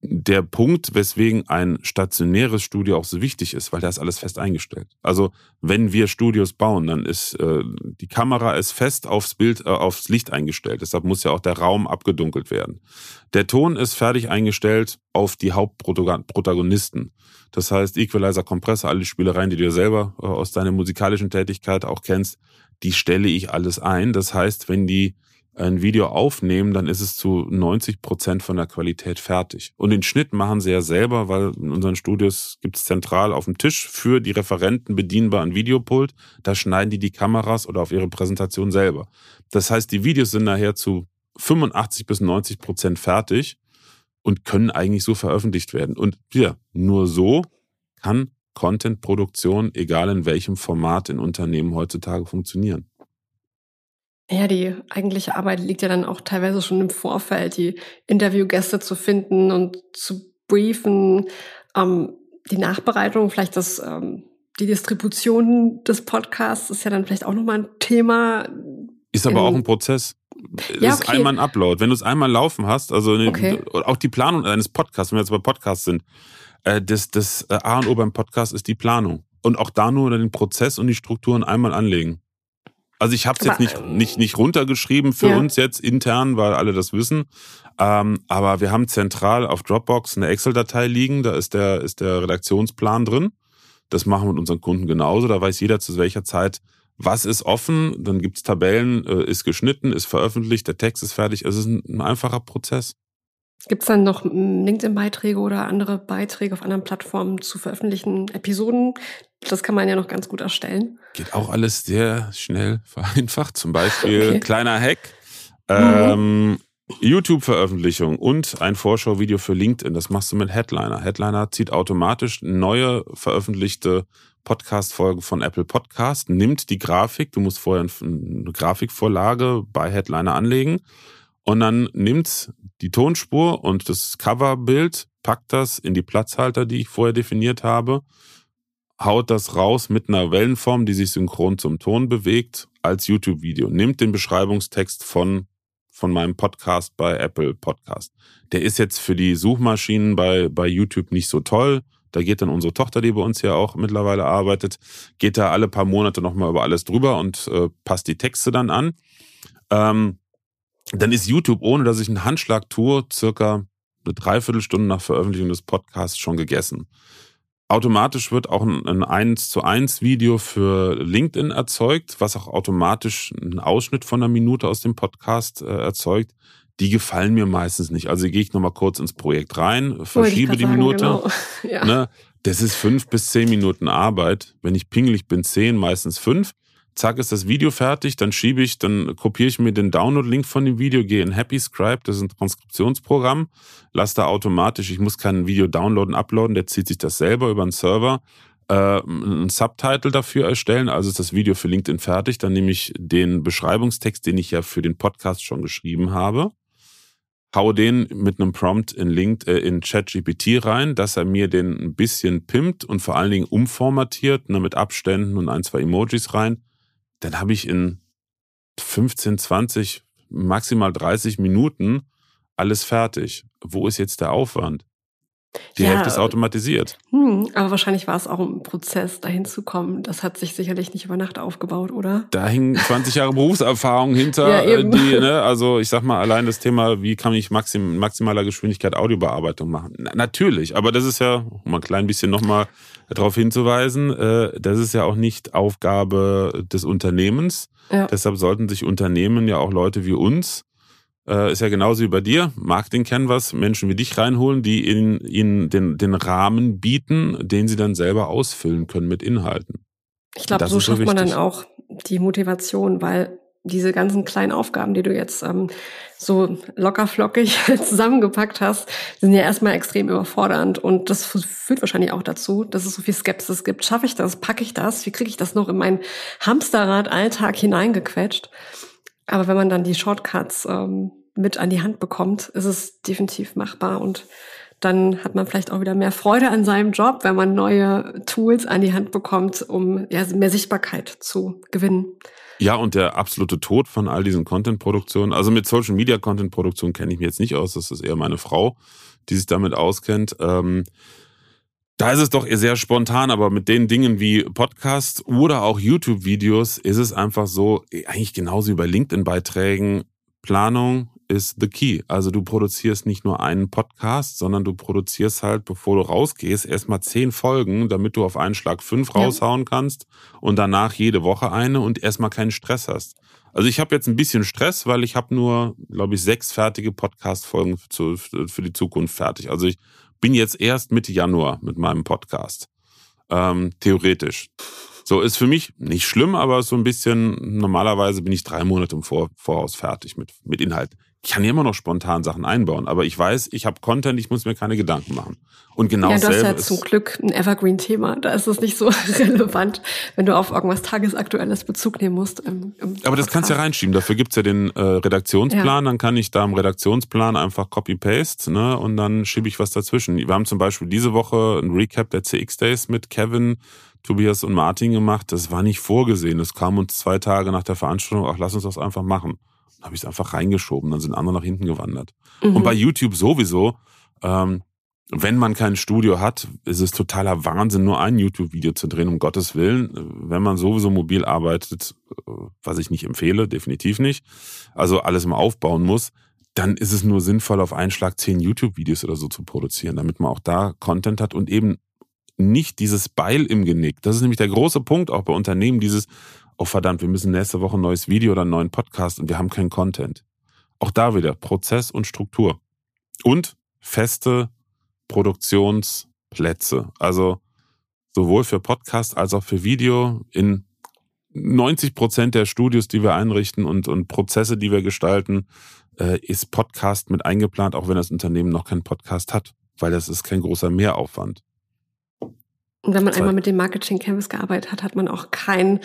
Speaker 1: der Punkt, weswegen ein stationäres Studio auch so wichtig ist, weil da ist alles fest eingestellt. Also wenn wir Studios bauen, dann ist äh, die Kamera ist fest aufs Bild, äh, aufs Licht eingestellt. Deshalb muss ja auch der Raum abgedunkelt werden. Der Ton ist fertig eingestellt auf die Hauptprotagonisten. Das heißt Equalizer, Kompressor, alle Spielereien, die du selber äh, aus deiner musikalischen Tätigkeit auch kennst, die stelle ich alles ein. Das heißt, wenn die ein Video aufnehmen, dann ist es zu 90 Prozent von der Qualität fertig. Und den Schnitt machen sie ja selber, weil in unseren Studios gibt es zentral auf dem Tisch für die Referenten bedienbar ein Videopult. Da schneiden die die Kameras oder auf ihre Präsentation selber. Das heißt, die Videos sind nachher zu 85 bis 90 Prozent fertig und können eigentlich so veröffentlicht werden. Und ja, nur so kann Content-Produktion, egal in welchem Format in Unternehmen heutzutage funktionieren.
Speaker 2: Ja, die eigentliche Arbeit liegt ja dann auch teilweise schon im Vorfeld, die Interviewgäste zu finden und zu briefen, ähm, die Nachbereitung, vielleicht das, ähm, die Distribution des Podcasts ist ja dann vielleicht auch nochmal ein Thema.
Speaker 1: Ist aber auch ein Prozess. Ja, ist einmal ein Upload. Wenn du es einmal laufen hast, also okay. auch die Planung eines Podcasts, wenn wir jetzt bei Podcasts sind, äh, das, das äh, A und O beim Podcast ist die Planung. Und auch da nur den Prozess und die Strukturen einmal anlegen. Also ich habe es jetzt nicht, nicht, nicht runtergeschrieben für ja. uns jetzt intern, weil alle das wissen. Ähm, aber wir haben zentral auf Dropbox eine Excel-Datei liegen, da ist der, ist der Redaktionsplan drin. Das machen wir mit unseren Kunden genauso. Da weiß jeder zu welcher Zeit, was ist offen, dann gibt's Tabellen, äh, ist geschnitten, ist veröffentlicht, der Text ist fertig. Es ist ein, ein einfacher Prozess.
Speaker 2: Gibt es dann noch LinkedIn-Beiträge oder andere Beiträge auf anderen Plattformen zu veröffentlichten Episoden? Das kann man ja noch ganz gut erstellen.
Speaker 1: Geht auch alles sehr schnell vereinfacht. Zum Beispiel okay. kleiner Hack. Ähm, mhm. YouTube-Veröffentlichung und ein Vorschauvideo für LinkedIn. Das machst du mit Headliner. Headliner zieht automatisch neue veröffentlichte Podcast-Folgen von Apple Podcast, nimmt die Grafik, du musst vorher eine Grafikvorlage bei Headliner anlegen und dann nimmt die Tonspur und das Coverbild, packt das in die Platzhalter, die ich vorher definiert habe, haut das raus mit einer Wellenform, die sich synchron zum Ton bewegt, als YouTube-Video. Nimmt den Beschreibungstext von, von meinem Podcast bei Apple Podcast. Der ist jetzt für die Suchmaschinen bei, bei YouTube nicht so toll. Da geht dann unsere Tochter, die bei uns ja auch mittlerweile arbeitet, geht da alle paar Monate nochmal über alles drüber und äh, passt die Texte dann an. Ähm, dann ist YouTube, ohne dass ich einen Handschlag tue, circa eine Dreiviertelstunde nach Veröffentlichung des Podcasts schon gegessen. Automatisch wird auch ein 1 zu 1 Video für LinkedIn erzeugt, was auch automatisch einen Ausschnitt von einer Minute aus dem Podcast äh, erzeugt. Die gefallen mir meistens nicht. Also gehe ich nochmal kurz ins Projekt rein, verschiebe die sagen, Minute. Genau. Ja. Ne? Das ist fünf bis zehn Minuten Arbeit. Wenn ich pingelig bin, zehn, meistens fünf zack ist das Video fertig, dann schiebe ich, dann kopiere ich mir den Download-Link von dem Video, gehe in Happy Scribe, das ist ein Transkriptionsprogramm, lasse da automatisch, ich muss kein Video downloaden, uploaden, der zieht sich das selber über einen Server, äh, einen Subtitle dafür erstellen, also ist das Video für LinkedIn fertig, dann nehme ich den Beschreibungstext, den ich ja für den Podcast schon geschrieben habe, hau den mit einem Prompt in Link, äh, in ChatGPT rein, dass er mir den ein bisschen pimpt und vor allen Dingen umformatiert, ne, mit Abständen und ein, zwei Emojis rein. Dann habe ich in 15, 20, maximal 30 Minuten alles fertig. Wo ist jetzt der Aufwand? Die ja, Hälfte ist automatisiert.
Speaker 2: Hm, aber wahrscheinlich war es auch ein Prozess, dahin zu kommen. Das hat sich sicherlich nicht über Nacht aufgebaut, oder?
Speaker 1: Da hingen 20 Jahre Berufserfahrung hinter. ja, äh, die, ne, also ich sag mal, allein das Thema, wie kann ich maxim, maximaler Geschwindigkeit Audiobearbeitung machen? Na, natürlich, aber das ist ja, um ein klein bisschen nochmal darauf hinzuweisen, äh, das ist ja auch nicht Aufgabe des Unternehmens. Ja. Deshalb sollten sich Unternehmen ja auch Leute wie uns äh, ist ja genauso wie bei dir. Marketing Canvas, Menschen wie dich reinholen, die ihnen, ihnen den, den Rahmen bieten, den sie dann selber ausfüllen können mit Inhalten.
Speaker 2: Ich glaube, so schafft so man dann auch die Motivation, weil diese ganzen kleinen Aufgaben, die du jetzt ähm, so lockerflockig zusammengepackt hast, sind ja erstmal extrem überfordernd. Und das führt wahrscheinlich auch dazu, dass es so viel Skepsis gibt. Schaffe ich das? Packe ich das? Wie kriege ich das noch in meinen Hamsterrad-Alltag hineingequetscht? Aber wenn man dann die Shortcuts ähm, mit an die Hand bekommt, ist es definitiv machbar und dann hat man vielleicht auch wieder mehr Freude an seinem Job, wenn man neue Tools an die Hand bekommt, um ja, mehr Sichtbarkeit zu gewinnen.
Speaker 1: Ja, und der absolute Tod von all diesen Content-Produktionen. Also mit Social Media Content-Produktion kenne ich mich jetzt nicht aus. Das ist eher meine Frau, die sich damit auskennt. Ähm, da ist es doch sehr spontan, aber mit den Dingen wie Podcasts oder auch YouTube-Videos ist es einfach so, eigentlich genauso wie bei LinkedIn-Beiträgen, Planung ist the key. Also du produzierst nicht nur einen Podcast, sondern du produzierst halt, bevor du rausgehst, erstmal zehn Folgen, damit du auf einen Schlag fünf ja. raushauen kannst und danach jede Woche eine und erstmal keinen Stress hast. Also ich habe jetzt ein bisschen Stress, weil ich habe nur, glaube ich, sechs fertige Podcast-Folgen für die Zukunft fertig. Also ich bin jetzt erst Mitte Januar mit meinem Podcast. Ähm, theoretisch. So ist für mich nicht schlimm, aber so ein bisschen, normalerweise bin ich drei Monate im Vor Voraus fertig mit, mit Inhalt. Ich kann immer noch spontan Sachen einbauen, aber ich weiß, ich habe Content, ich muss mir keine Gedanken machen. Und genau
Speaker 2: ja, du hast ja zum Glück ein Evergreen-Thema. Da ist es nicht so relevant, wenn du auf irgendwas Tagesaktuelles Bezug nehmen musst. Im,
Speaker 1: im aber das kannst du ja reinschieben. Dafür gibt's ja den äh, Redaktionsplan. Ja. Dann kann ich da im Redaktionsplan einfach Copy-Paste ne, und dann schiebe ich was dazwischen. Wir haben zum Beispiel diese Woche ein Recap der CX-Days mit Kevin, Tobias und Martin gemacht. Das war nicht vorgesehen. Es kam uns zwei Tage nach der Veranstaltung, ach, lass uns das einfach machen habe ich es einfach reingeschoben, dann sind andere nach hinten gewandert. Mhm. Und bei YouTube sowieso, ähm, wenn man kein Studio hat, ist es totaler Wahnsinn, nur ein YouTube-Video zu drehen, um Gottes Willen. Wenn man sowieso mobil arbeitet, äh, was ich nicht empfehle, definitiv nicht, also alles im Aufbauen muss, dann ist es nur sinnvoll, auf einen Schlag zehn YouTube-Videos oder so zu produzieren, damit man auch da Content hat und eben nicht dieses Beil im Genick. Das ist nämlich der große Punkt auch bei Unternehmen, dieses, oh verdammt, wir müssen nächste Woche ein neues Video oder einen neuen Podcast und wir haben keinen Content. Auch da wieder Prozess und Struktur. Und feste Produktionsplätze. Also sowohl für Podcast als auch für Video in 90 Prozent der Studios, die wir einrichten und, und Prozesse, die wir gestalten, äh, ist Podcast mit eingeplant, auch wenn das Unternehmen noch keinen Podcast hat, weil das ist kein großer Mehraufwand.
Speaker 2: Und wenn man einmal mit dem Marketing Canvas gearbeitet hat, hat man auch kein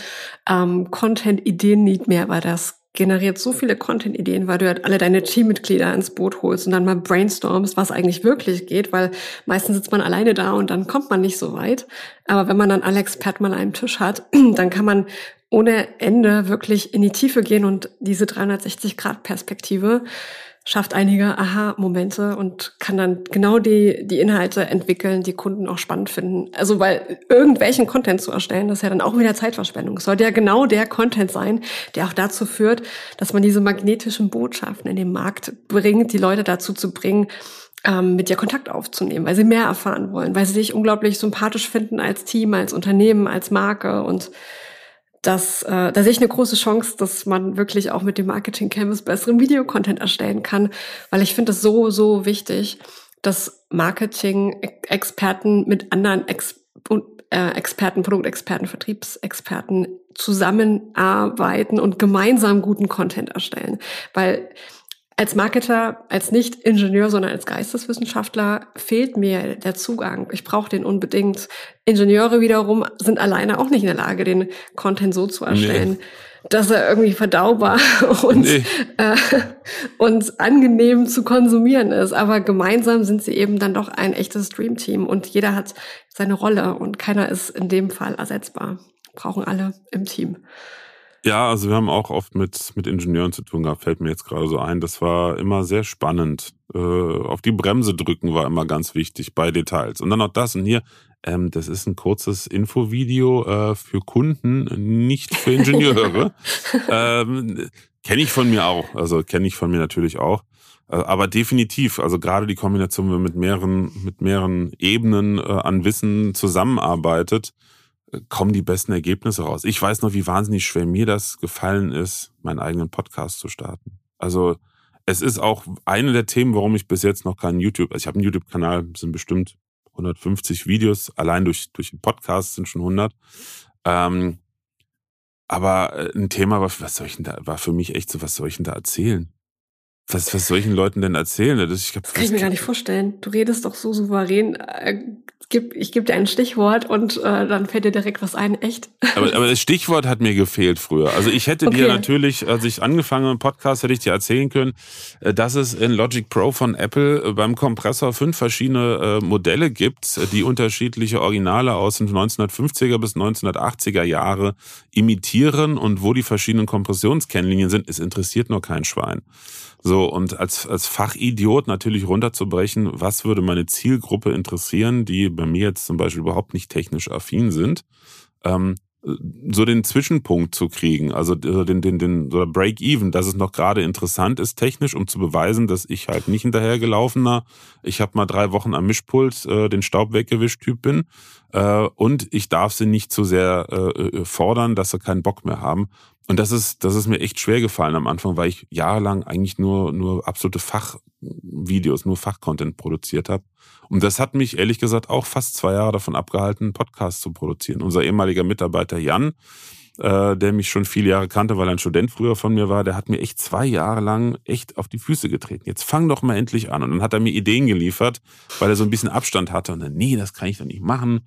Speaker 2: ähm, Content-Ideen-Need mehr, weil das generiert so viele Content-Ideen, weil du halt alle deine Teammitglieder ins Boot holst und dann mal brainstormst, was eigentlich wirklich geht, weil meistens sitzt man alleine da und dann kommt man nicht so weit. Aber wenn man dann alle Experten mal an einem Tisch hat, dann kann man ohne Ende wirklich in die Tiefe gehen und diese 360-Grad-Perspektive schafft einige Aha-Momente und kann dann genau die, die Inhalte entwickeln, die Kunden auch spannend finden. Also weil irgendwelchen Content zu erstellen, das ist ja dann auch wieder Zeitverschwendung. Es sollte ja genau der Content sein, der auch dazu führt, dass man diese magnetischen Botschaften in den Markt bringt, die Leute dazu zu bringen, ähm, mit dir Kontakt aufzunehmen, weil sie mehr erfahren wollen, weil sie dich unglaublich sympathisch finden als Team, als Unternehmen, als Marke und dass äh, da sehe ich eine große Chance, dass man wirklich auch mit dem Marketing Canvas besseren Videocontent erstellen kann, weil ich finde es so so wichtig, dass Marketing Experten mit anderen Ex äh, Experten, Produktexperten, Vertriebsexperten zusammenarbeiten und gemeinsam guten Content erstellen. Weil als Marketer, als nicht Ingenieur, sondern als Geisteswissenschaftler fehlt mir der Zugang. Ich brauche den unbedingt. Ingenieure wiederum sind alleine auch nicht in der Lage, den Content so zu erstellen. Nee dass er irgendwie verdaubar und, nee. äh, und angenehm zu konsumieren ist. Aber gemeinsam sind sie eben dann doch ein echtes Dreamteam und jeder hat seine Rolle und keiner ist in dem Fall ersetzbar. Brauchen alle im Team.
Speaker 1: Ja, also wir haben auch oft mit, mit Ingenieuren zu tun gehabt, fällt mir jetzt gerade so ein. Das war immer sehr spannend. Äh, auf die Bremse drücken war immer ganz wichtig bei Details. Und dann noch das und hier, ähm, das ist ein kurzes Infovideo äh, für Kunden, nicht für Ingenieure. ähm, kenne ich von mir auch, also kenne ich von mir natürlich auch. Äh, aber definitiv, also gerade die Kombination, wenn man mit mehreren, mit mehreren Ebenen äh, an Wissen zusammenarbeitet, kommen die besten Ergebnisse raus. Ich weiß noch, wie wahnsinnig schwer mir das gefallen ist, meinen eigenen Podcast zu starten. Also es ist auch eine der Themen, warum ich bis jetzt noch keinen YouTube, also ich habe einen YouTube-Kanal, sind bestimmt 150 Videos, allein durch, durch den Podcast sind schon 100. Ähm, aber äh, ein Thema war, was soll ich denn da, war für mich echt so, was soll ich denn da erzählen? Was, was soll ich den Leuten denn erzählen?
Speaker 2: Das, ich glaub, das kann ich mir gar nicht vorstellen. Du redest doch so souverän. Äh, gib, ich gebe dir ein Stichwort und äh, dann fällt dir direkt was ein. Echt?
Speaker 1: Aber, aber das Stichwort hat mir gefehlt früher. Also ich hätte okay. dir natürlich, als ich angefangen habe im Podcast, hätte ich dir erzählen können, äh, dass es in Logic Pro von Apple äh, beim Kompressor fünf verschiedene äh, Modelle gibt, die unterschiedliche Originale aus den 1950er bis 1980er Jahre imitieren und wo die verschiedenen Kompressionskennlinien sind, es interessiert nur kein Schwein. So, und als, als Fachidiot natürlich runterzubrechen, was würde meine Zielgruppe interessieren, die bei mir jetzt zum Beispiel überhaupt nicht technisch affin sind, ähm, so den Zwischenpunkt zu kriegen, also den, den, den, so Break-Even, dass es noch gerade interessant ist technisch, um zu beweisen, dass ich halt nicht hinterhergelaufener, ich habe mal drei Wochen am Mischpult äh, den Staub weggewischt Typ bin äh, und ich darf sie nicht zu sehr äh, äh fordern, dass sie keinen Bock mehr haben. Und das ist, das ist mir echt schwer gefallen am Anfang, weil ich jahrelang eigentlich nur, nur absolute Fachvideos, nur Fachcontent produziert habe. Und das hat mich ehrlich gesagt auch fast zwei Jahre davon abgehalten, einen Podcast zu produzieren. Unser ehemaliger Mitarbeiter Jan, äh, der mich schon viele Jahre kannte, weil er ein Student früher von mir war, der hat mir echt zwei Jahre lang echt auf die Füße getreten. Jetzt fang doch mal endlich an. Und dann hat er mir Ideen geliefert, weil er so ein bisschen Abstand hatte. Und dann, nee, das kann ich doch nicht machen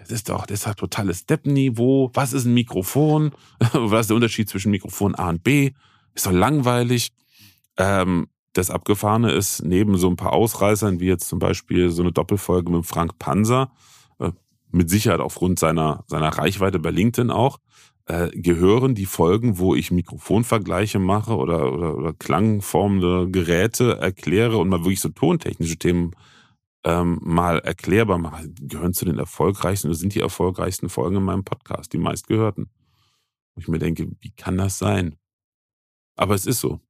Speaker 1: das ist doch, das hat totales Steppenniveau. Was ist ein Mikrofon? Was ist der Unterschied zwischen Mikrofon A und B? Ist doch langweilig. Ähm, das Abgefahrene ist, neben so ein paar Ausreißern, wie jetzt zum Beispiel so eine Doppelfolge mit Frank Panzer, äh, mit Sicherheit aufgrund seiner, seiner Reichweite bei LinkedIn auch, äh, gehören die Folgen, wo ich Mikrofonvergleiche mache oder, oder, oder klangformende Geräte erkläre und mal wirklich so tontechnische Themen ähm, mal erklärbar machen, gehören zu den erfolgreichsten oder sind die erfolgreichsten Folgen in meinem Podcast, die meistgehörten. Wo ich mir denke, wie kann das sein? Aber es ist so.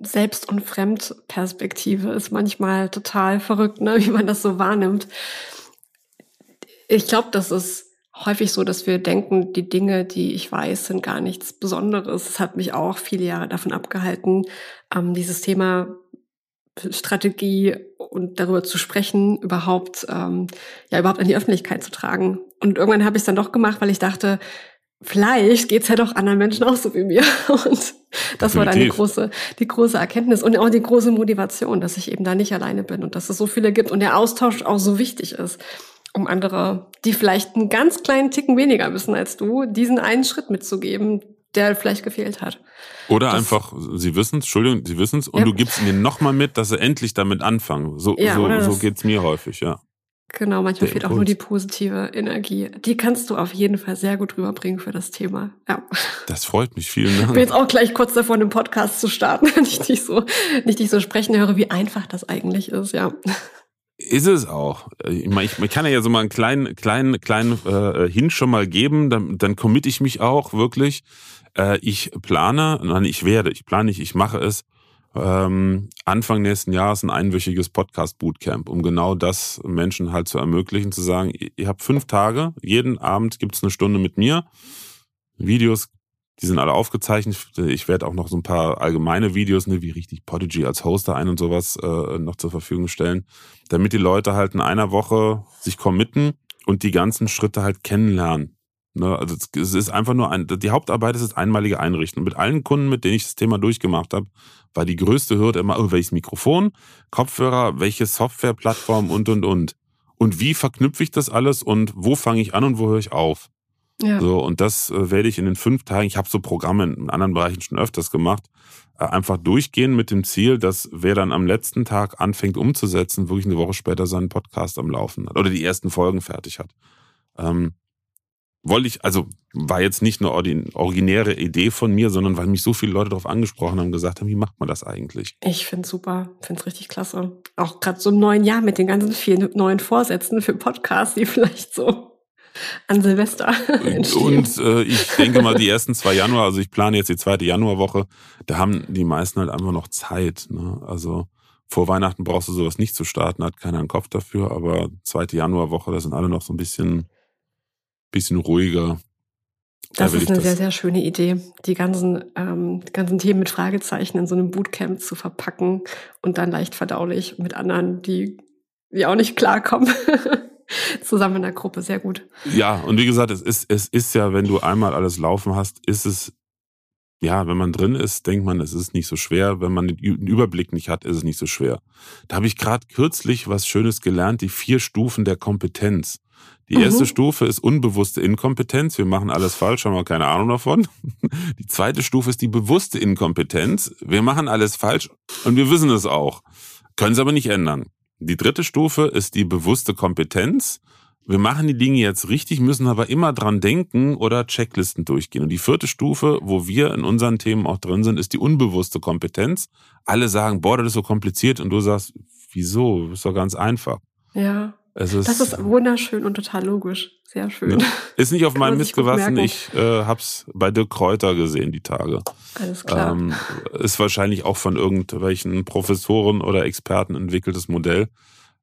Speaker 2: Selbst- und Fremdperspektive ist manchmal total verrückt, ne? wie man das so wahrnimmt. Ich glaube, das ist häufig so, dass wir denken, die Dinge, die ich weiß, sind gar nichts Besonderes. Es hat mich auch viele Jahre davon abgehalten, ähm, dieses Thema Strategie und darüber zu sprechen, überhaupt, ähm, ja, überhaupt an die Öffentlichkeit zu tragen. Und irgendwann habe ich es dann doch gemacht, weil ich dachte, vielleicht geht's ja doch anderen Menschen auch so wie mir. Und das Definitiv. war dann die große, die große Erkenntnis und auch die große Motivation, dass ich eben da nicht alleine bin und dass es so viele gibt und der Austausch auch so wichtig ist, um andere, die vielleicht einen ganz kleinen Ticken weniger wissen als du, diesen einen Schritt mitzugeben, der vielleicht gefehlt hat.
Speaker 1: Oder das, einfach, sie wissen es, Entschuldigung, sie wissen es, und ja. du gibst ihnen nochmal mit, dass sie endlich damit anfangen. So, ja, so, so geht's mir häufig, ja.
Speaker 2: Genau, manchmal fehlt auch nur die positive Energie. Die kannst du auf jeden Fall sehr gut rüberbringen für das Thema. Ja.
Speaker 1: Das freut mich, vielen Dank.
Speaker 2: Ich bin jetzt auch gleich kurz davor, einen Podcast zu starten, wenn ich dich so, nicht dich so sprechen höre, wie einfach das eigentlich ist, ja.
Speaker 1: Ist es auch. Ich, meine, ich, ich kann ja so mal einen kleinen, kleinen, kleinen äh, Hin schon mal geben, dann, dann committe ich mich auch wirklich. Äh, ich plane, nein, ich werde, ich plane nicht, ich mache es. Ähm, Anfang nächsten Jahres ein einwöchiges Podcast-Bootcamp, um genau das Menschen halt zu ermöglichen, zu sagen, ihr, habt fünf Tage, jeden Abend gibt's eine Stunde mit mir. Videos die sind alle aufgezeichnet. Ich werde auch noch so ein paar allgemeine Videos, ne, wie richtig Podigy als Hoster ein und sowas äh, noch zur Verfügung stellen, damit die Leute halt in einer Woche sich committen und die ganzen Schritte halt kennenlernen. Ne? Also es ist einfach nur ein, die Hauptarbeit ist das einmalige Einrichten. Mit allen Kunden, mit denen ich das Thema durchgemacht habe, war die größte Hürde immer, oh, welches Mikrofon, Kopfhörer, welche Softwareplattform und und und. Und wie verknüpfe ich das alles und wo fange ich an und wo höre ich auf? Ja. So, und das äh, werde ich in den fünf Tagen, ich habe so Programme in anderen Bereichen schon öfters gemacht, äh, einfach durchgehen mit dem Ziel, dass wer dann am letzten Tag anfängt umzusetzen, wirklich eine Woche später seinen Podcast am Laufen hat oder die ersten Folgen fertig hat. Ähm, wollte ich, also war jetzt nicht eine originäre Idee von mir, sondern weil mich so viele Leute darauf angesprochen haben und gesagt haben, wie macht man das eigentlich?
Speaker 2: Ich finde super, finde es richtig klasse. Auch gerade so im neuen Jahr mit den ganzen vielen neuen Vorsätzen für Podcasts, die vielleicht so an Silvester
Speaker 1: entstehen. Und äh, ich denke mal, die ersten zwei Januar, also ich plane jetzt die zweite Januarwoche, da haben die meisten halt einfach noch Zeit. Ne? Also vor Weihnachten brauchst du sowas nicht zu starten, hat keiner einen Kopf dafür, aber zweite Januarwoche, da sind alle noch so ein bisschen, bisschen ruhiger.
Speaker 2: Da das ist eine das sehr, sehr schöne Idee, die ganzen, ähm, die ganzen Themen mit Fragezeichen in so einem Bootcamp zu verpacken und dann leicht verdaulich mit anderen, die, die auch nicht klarkommen. zusammen in der Gruppe, sehr gut.
Speaker 1: Ja, und wie gesagt, es ist, es ist ja, wenn du einmal alles laufen hast, ist es, ja, wenn man drin ist, denkt man, es ist nicht so schwer. Wenn man den Überblick nicht hat, ist es nicht so schwer. Da habe ich gerade kürzlich was Schönes gelernt, die vier Stufen der Kompetenz. Die mhm. erste Stufe ist unbewusste Inkompetenz. Wir machen alles falsch, haben wir keine Ahnung davon. Die zweite Stufe ist die bewusste Inkompetenz. Wir machen alles falsch und wir wissen es auch, können es aber nicht ändern. Die dritte Stufe ist die bewusste Kompetenz. Wir machen die Dinge jetzt richtig, müssen aber immer dran denken oder Checklisten durchgehen. Und die vierte Stufe, wo wir in unseren Themen auch drin sind, ist die unbewusste Kompetenz. Alle sagen, boah, das ist so kompliziert. Und du sagst, wieso? Das ist doch ganz einfach.
Speaker 2: Ja. Es ist, das ist wunderschön und total logisch. Sehr schön. Ja.
Speaker 1: Ist nicht auf meinem Mist gewachsen. Ich äh, hab's bei Dirk Kräuter gesehen, die Tage.
Speaker 2: Alles klar. Ähm,
Speaker 1: ist wahrscheinlich auch von irgendwelchen Professoren oder Experten entwickeltes Modell.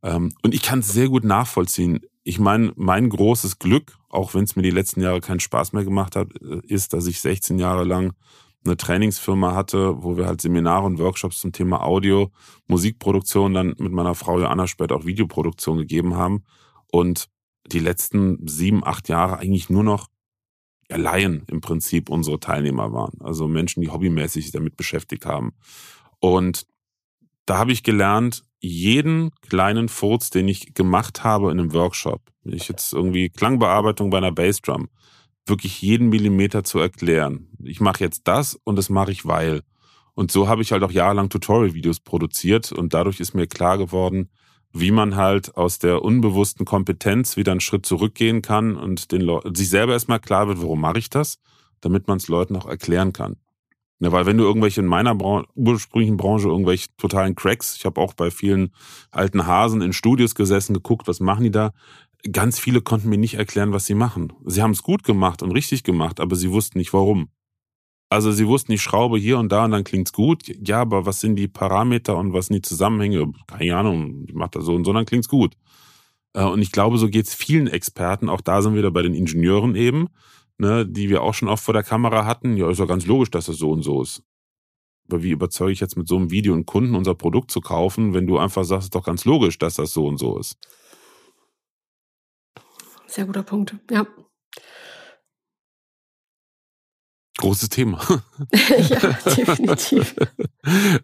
Speaker 1: Ähm, und ich kann es sehr gut nachvollziehen. Ich meine, mein großes Glück, auch wenn es mir die letzten Jahre keinen Spaß mehr gemacht hat, äh, ist, dass ich 16 Jahre lang eine Trainingsfirma hatte, wo wir halt Seminare und Workshops zum Thema Audio, Musikproduktion, dann mit meiner Frau Joanna später auch Videoproduktion gegeben haben. Und die letzten sieben, acht Jahre eigentlich nur noch Laien im Prinzip unsere Teilnehmer waren. Also Menschen, die hobbymäßig sich damit beschäftigt haben. Und da habe ich gelernt, jeden kleinen Furz, den ich gemacht habe in einem Workshop, ich jetzt irgendwie Klangbearbeitung bei einer Bassdrum, wirklich jeden Millimeter zu erklären. Ich mache jetzt das und das mache ich weil. Und so habe ich halt auch jahrelang Tutorial-Videos produziert und dadurch ist mir klar geworden, wie man halt aus der unbewussten Kompetenz wieder einen Schritt zurückgehen kann und den sich selber erstmal klar wird, warum mache ich das, damit man es Leuten auch erklären kann. Ja, weil wenn du irgendwelche in meiner Bran ursprünglichen Branche irgendwelche totalen Cracks, ich habe auch bei vielen alten Hasen in Studios gesessen, geguckt, was machen die da? Ganz viele konnten mir nicht erklären, was sie machen. Sie haben es gut gemacht und richtig gemacht, aber sie wussten nicht warum. Also sie wussten, ich schraube hier und da und dann klingt's gut. Ja, aber was sind die Parameter und was sind die Zusammenhänge? Keine Ahnung, ich mache das so und so, dann klingt's gut. Äh, und ich glaube, so geht's vielen Experten. Auch da sind wir wieder bei den Ingenieuren eben, ne, die wir auch schon oft vor der Kamera hatten. Ja, ist ja ganz logisch, dass das so und so ist. Aber wie überzeuge ich jetzt mit so einem Video einen Kunden, unser Produkt zu kaufen, wenn du einfach sagst, ist doch ganz logisch, dass das so und so ist.
Speaker 2: Sehr guter Punkt, ja.
Speaker 1: Großes Thema.
Speaker 2: ja, definitiv.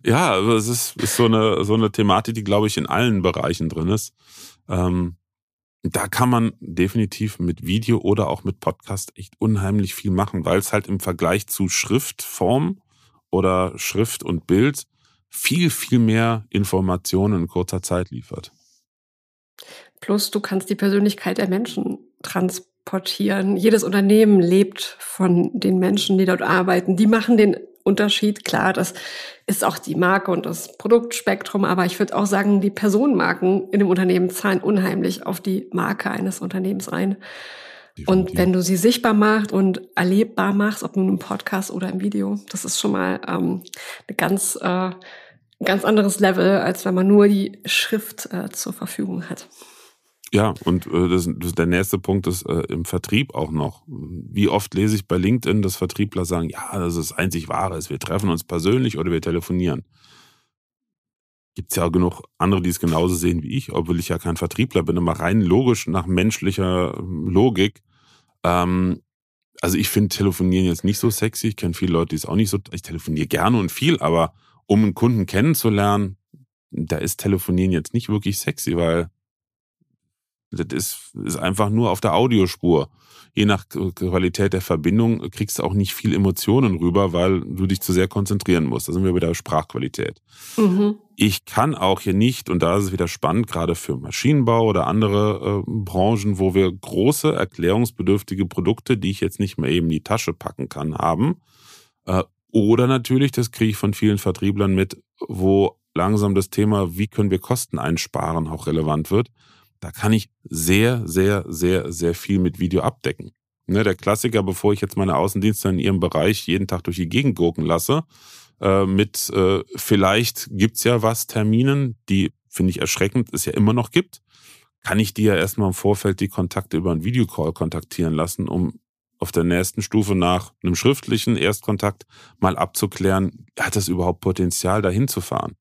Speaker 1: ja, aber es ist, ist so, eine, so eine Thematik, die, glaube ich, in allen Bereichen drin ist. Ähm, da kann man definitiv mit Video oder auch mit Podcast echt unheimlich viel machen, weil es halt im Vergleich zu Schriftform oder Schrift und Bild viel, viel mehr Informationen in kurzer Zeit liefert.
Speaker 2: Plus, du kannst die Persönlichkeit der Menschen transportieren portieren. Jedes Unternehmen lebt von den Menschen, die dort arbeiten. Die machen den Unterschied. Klar, das ist auch die Marke und das Produktspektrum. Aber ich würde auch sagen, die Personenmarken in dem Unternehmen zahlen unheimlich auf die Marke eines Unternehmens ein. Und wenn du sie sichtbar machst und erlebbar machst, ob nun im Podcast oder im Video, das ist schon mal ähm, eine ganz, äh, ein ganz anderes Level, als wenn man nur die Schrift äh, zur Verfügung hat.
Speaker 1: Ja, und äh, das, das, der nächste Punkt ist äh, im Vertrieb auch noch. Wie oft lese ich bei LinkedIn, dass Vertriebler sagen, ja, das ist einzig Wahre, wir treffen uns persönlich oder wir telefonieren. Gibt es ja auch genug andere, die es genauso sehen wie ich, obwohl ich ja kein Vertriebler bin, aber rein logisch nach menschlicher ähm, Logik. Ähm, also ich finde Telefonieren jetzt nicht so sexy. Ich kenne viele Leute, die es auch nicht so. Ich telefoniere gerne und viel, aber um einen Kunden kennenzulernen, da ist Telefonieren jetzt nicht wirklich sexy, weil das ist, ist einfach nur auf der Audiospur. Je nach Qualität der Verbindung kriegst du auch nicht viel Emotionen rüber, weil du dich zu sehr konzentrieren musst. Da sind wir wieder bei Sprachqualität. Mhm. Ich kann auch hier nicht, und da ist es wieder spannend, gerade für Maschinenbau oder andere äh, Branchen, wo wir große erklärungsbedürftige Produkte, die ich jetzt nicht mehr eben in die Tasche packen kann, haben. Äh, oder natürlich, das kriege ich von vielen Vertrieblern mit, wo langsam das Thema, wie können wir Kosten einsparen, auch relevant wird. Da kann ich sehr, sehr, sehr, sehr viel mit Video abdecken. Ne, der Klassiker, bevor ich jetzt meine Außendienste in ihrem Bereich jeden Tag durch die Gegend gurken lasse, äh, mit äh, vielleicht gibt's ja was Terminen, die finde ich erschreckend, es ja immer noch gibt, kann ich die ja erstmal im Vorfeld die Kontakte über einen Videocall kontaktieren lassen, um auf der nächsten Stufe nach einem schriftlichen Erstkontakt mal abzuklären, hat das überhaupt Potenzial, dahin zu fahren?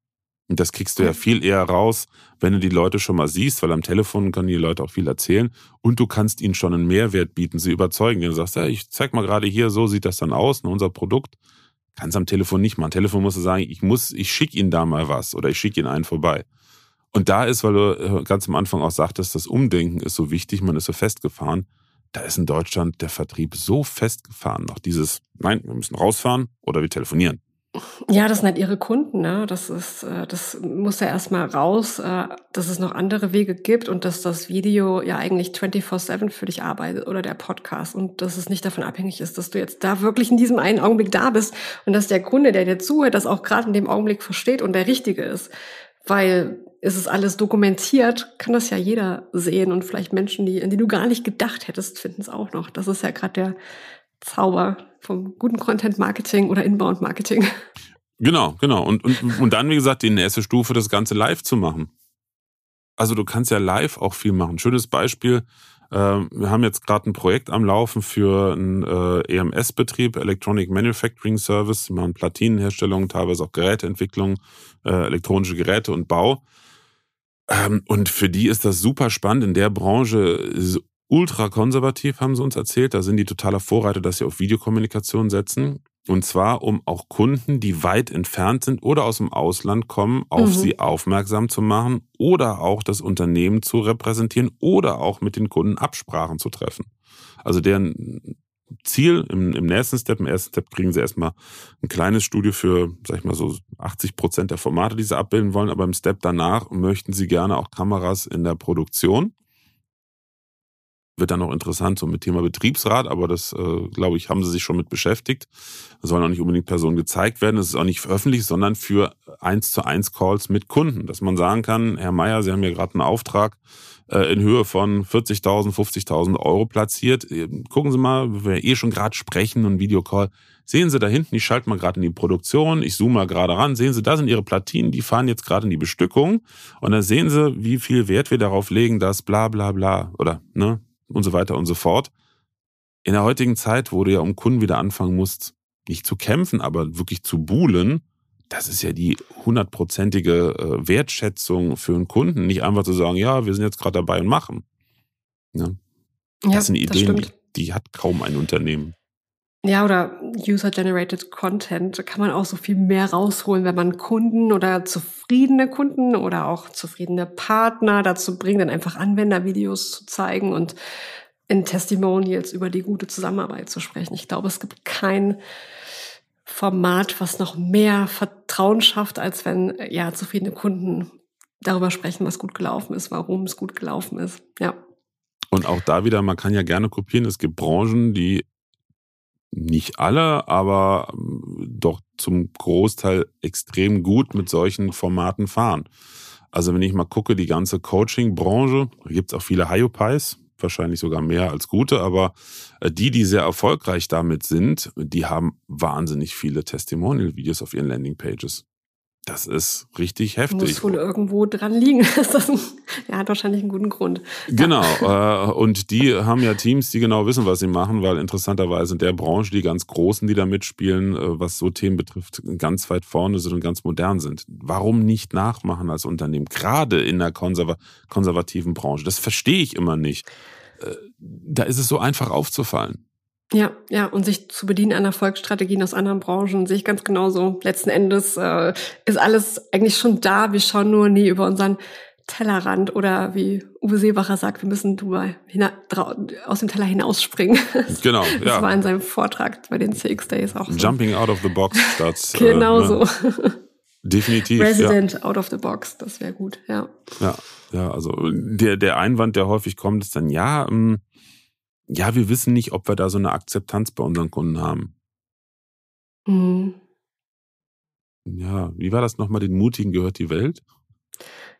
Speaker 1: Und das kriegst du ja viel eher raus, wenn du die Leute schon mal siehst, weil am Telefon können die Leute auch viel erzählen und du kannst ihnen schon einen Mehrwert bieten, sie überzeugen. Du sagst, ja, ich zeig mal gerade hier, so sieht das dann aus, ne, unser Produkt. Kannst am Telefon nicht machen. Am Telefon musst du sagen, ich muss, ich schicke ihnen da mal was oder ich schicke ihnen einen vorbei. Und da ist, weil du äh, ganz am Anfang auch sagtest, das Umdenken ist so wichtig, man ist so festgefahren. Da ist in Deutschland der Vertrieb so festgefahren. Noch dieses, nein, wir müssen rausfahren oder wir telefonieren.
Speaker 2: Ja, das sind halt ihre Kunden, ne? Das ist, äh, das muss ja erstmal raus, äh, dass es noch andere Wege gibt und dass das Video ja eigentlich 24-7 für dich arbeitet oder der Podcast und dass es nicht davon abhängig ist, dass du jetzt da wirklich in diesem einen Augenblick da bist und dass der Kunde, der dir zuhört, das auch gerade in dem Augenblick versteht und der Richtige ist. Weil ist es alles dokumentiert, kann das ja jeder sehen und vielleicht Menschen, die, an die du gar nicht gedacht hättest, finden es auch noch. Das ist ja gerade der, Zauber vom guten Content Marketing oder Inbound Marketing.
Speaker 1: Genau, genau. Und, und, und dann, wie gesagt, die nächste Stufe, das Ganze live zu machen. Also du kannst ja live auch viel machen. Schönes Beispiel. Äh, wir haben jetzt gerade ein Projekt am Laufen für einen äh, EMS-Betrieb, Electronic Manufacturing Service. Wir machen Platinenherstellung, teilweise auch Geräteentwicklung, äh, elektronische Geräte und Bau. Ähm, und für die ist das super spannend. In der Branche ultra konservativ, haben sie uns erzählt. Da sind die totaler Vorreiter, dass sie auf Videokommunikation setzen. Und zwar, um auch Kunden, die weit entfernt sind oder aus dem Ausland kommen, auf mhm. sie aufmerksam zu machen oder auch das Unternehmen zu repräsentieren oder auch mit den Kunden Absprachen zu treffen. Also deren Ziel im, im nächsten Step, im ersten Step kriegen sie erstmal ein kleines Studio für, sag ich mal so, 80 Prozent der Formate, die sie abbilden wollen, aber im Step danach möchten sie gerne auch Kameras in der Produktion wird dann noch interessant, so mit Thema Betriebsrat, aber das, äh, glaube ich, haben sie sich schon mit beschäftigt. Da sollen auch nicht unbedingt Personen gezeigt werden. Das ist auch nicht veröffentlicht, sondern für eins zu eins Calls mit Kunden, dass man sagen kann, Herr Meier, Sie haben hier gerade einen Auftrag äh, in Höhe von 40.000, 50.000 Euro platziert. Äh, gucken Sie mal, wir eh schon gerade sprechen und Videocall. Sehen Sie da hinten, ich schalte mal gerade in die Produktion, ich zoome mal gerade ran, sehen Sie, da sind Ihre Platinen, die fahren jetzt gerade in die Bestückung und dann sehen Sie, wie viel Wert wir darauf legen, dass bla bla bla oder ne, und so weiter und so fort. In der heutigen Zeit, wo du ja um Kunden wieder anfangen musst, nicht zu kämpfen, aber wirklich zu buhlen, das ist ja die hundertprozentige äh, Wertschätzung für einen Kunden. Nicht einfach zu sagen, ja, wir sind jetzt gerade dabei und machen. Ja, das ja, sind Ideen, das die, die hat kaum ein Unternehmen.
Speaker 2: Ja, oder User-Generated Content kann man auch so viel mehr rausholen, wenn man Kunden oder zufriedene Kunden oder auch zufriedene Partner dazu bringt, dann einfach Anwendervideos zu zeigen und in Testimonials über die gute Zusammenarbeit zu sprechen. Ich glaube, es gibt kein Format, was noch mehr Vertrauen schafft, als wenn ja zufriedene Kunden darüber sprechen, was gut gelaufen ist, warum es gut gelaufen ist. Ja.
Speaker 1: Und auch da wieder, man kann ja gerne kopieren. Es gibt Branchen, die nicht alle, aber ähm, doch zum Großteil extrem gut mit solchen Formaten fahren. Also wenn ich mal gucke, die ganze Coaching-Branche, da gibt es auch viele Hyopies, wahrscheinlich sogar mehr als gute, aber äh, die, die sehr erfolgreich damit sind, die haben wahnsinnig viele Testimonial-Videos auf ihren Landingpages. Das ist richtig heftig.
Speaker 2: Muss wohl irgendwo dran liegen. er hat wahrscheinlich einen guten Grund.
Speaker 1: Genau. Äh, und die haben ja Teams, die genau wissen, was sie machen, weil interessanterweise in der Branche die ganz Großen, die da mitspielen, äh, was so Themen betrifft, ganz weit vorne sind und ganz modern sind. Warum nicht nachmachen als Unternehmen? Gerade in der konserva konservativen Branche. Das verstehe ich immer nicht. Äh, da ist es so einfach aufzufallen.
Speaker 2: Ja, ja, und sich zu bedienen an Erfolgsstrategien aus anderen Branchen sehe ich ganz genauso. Letzten Endes äh, ist alles eigentlich schon da. Wir schauen nur nie über unseren Tellerrand oder wie Uwe Seebacher sagt, wir müssen drüber aus dem Teller hinausspringen.
Speaker 1: Genau,
Speaker 2: ja. Das war in seinem Vortrag bei den CX Days auch so.
Speaker 1: Jumping out of the box statt.
Speaker 2: genau äh, ne? so.
Speaker 1: Definitiv.
Speaker 2: Resident
Speaker 1: ja.
Speaker 2: out of the box, das wäre gut, ja.
Speaker 1: Ja, ja, also der, der Einwand, der häufig kommt, ist dann, ja, ähm, ja, wir wissen nicht, ob wir da so eine Akzeptanz bei unseren Kunden haben. Mhm. Ja, wie war das nochmal? Den Mutigen gehört die Welt?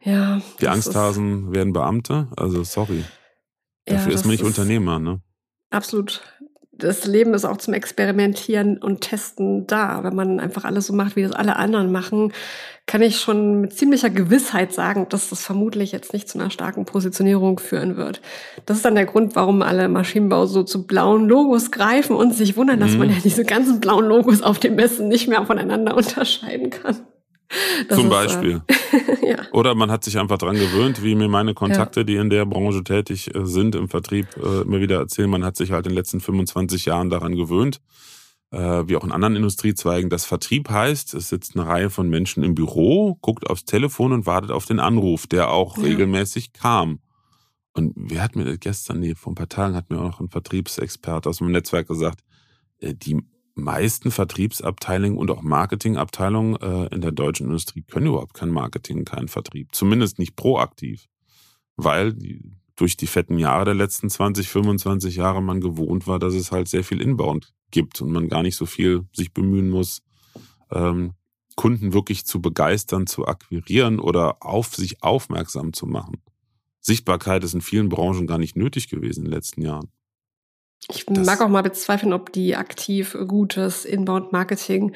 Speaker 2: Ja.
Speaker 1: Die Angsthasen werden Beamte? Also, sorry. Dafür ja, ist man nicht ist Unternehmer, ne?
Speaker 2: Absolut das Leben ist auch zum Experimentieren und Testen da. Wenn man einfach alles so macht, wie das alle anderen machen, kann ich schon mit ziemlicher Gewissheit sagen, dass das vermutlich jetzt nicht zu einer starken Positionierung führen wird. Das ist dann der Grund, warum alle Maschinenbau so zu blauen Logos greifen und sich wundern, dass man mhm. ja diese ganzen blauen Logos auf dem Messen nicht mehr voneinander unterscheiden kann.
Speaker 1: Das Zum äh, Beispiel. Ja. Oder man hat sich einfach dran gewöhnt, wie mir meine Kontakte, ja. die in der Branche tätig äh, sind, im Vertrieb, äh, immer wieder erzählen. Man hat sich halt in den letzten 25 Jahren daran gewöhnt, äh, wie auch in anderen Industriezweigen, dass Vertrieb heißt, es sitzt eine Reihe von Menschen im Büro, guckt aufs Telefon und wartet auf den Anruf, der auch ja. regelmäßig kam. Und wer hat mir das gestern, nee, vor ein paar Tagen hat mir auch noch ein Vertriebsexperte aus meinem Netzwerk gesagt, die meisten Vertriebsabteilungen und auch Marketingabteilungen äh, in der deutschen Industrie können überhaupt kein Marketing, keinen Vertrieb. Zumindest nicht proaktiv. Weil die, durch die fetten Jahre der letzten 20, 25 Jahre man gewohnt war, dass es halt sehr viel Inbound gibt und man gar nicht so viel sich bemühen muss, ähm, Kunden wirklich zu begeistern, zu akquirieren oder auf sich aufmerksam zu machen. Sichtbarkeit ist in vielen Branchen gar nicht nötig gewesen in den letzten Jahren.
Speaker 2: Ich das mag auch mal bezweifeln, ob die aktiv gutes Inbound-Marketing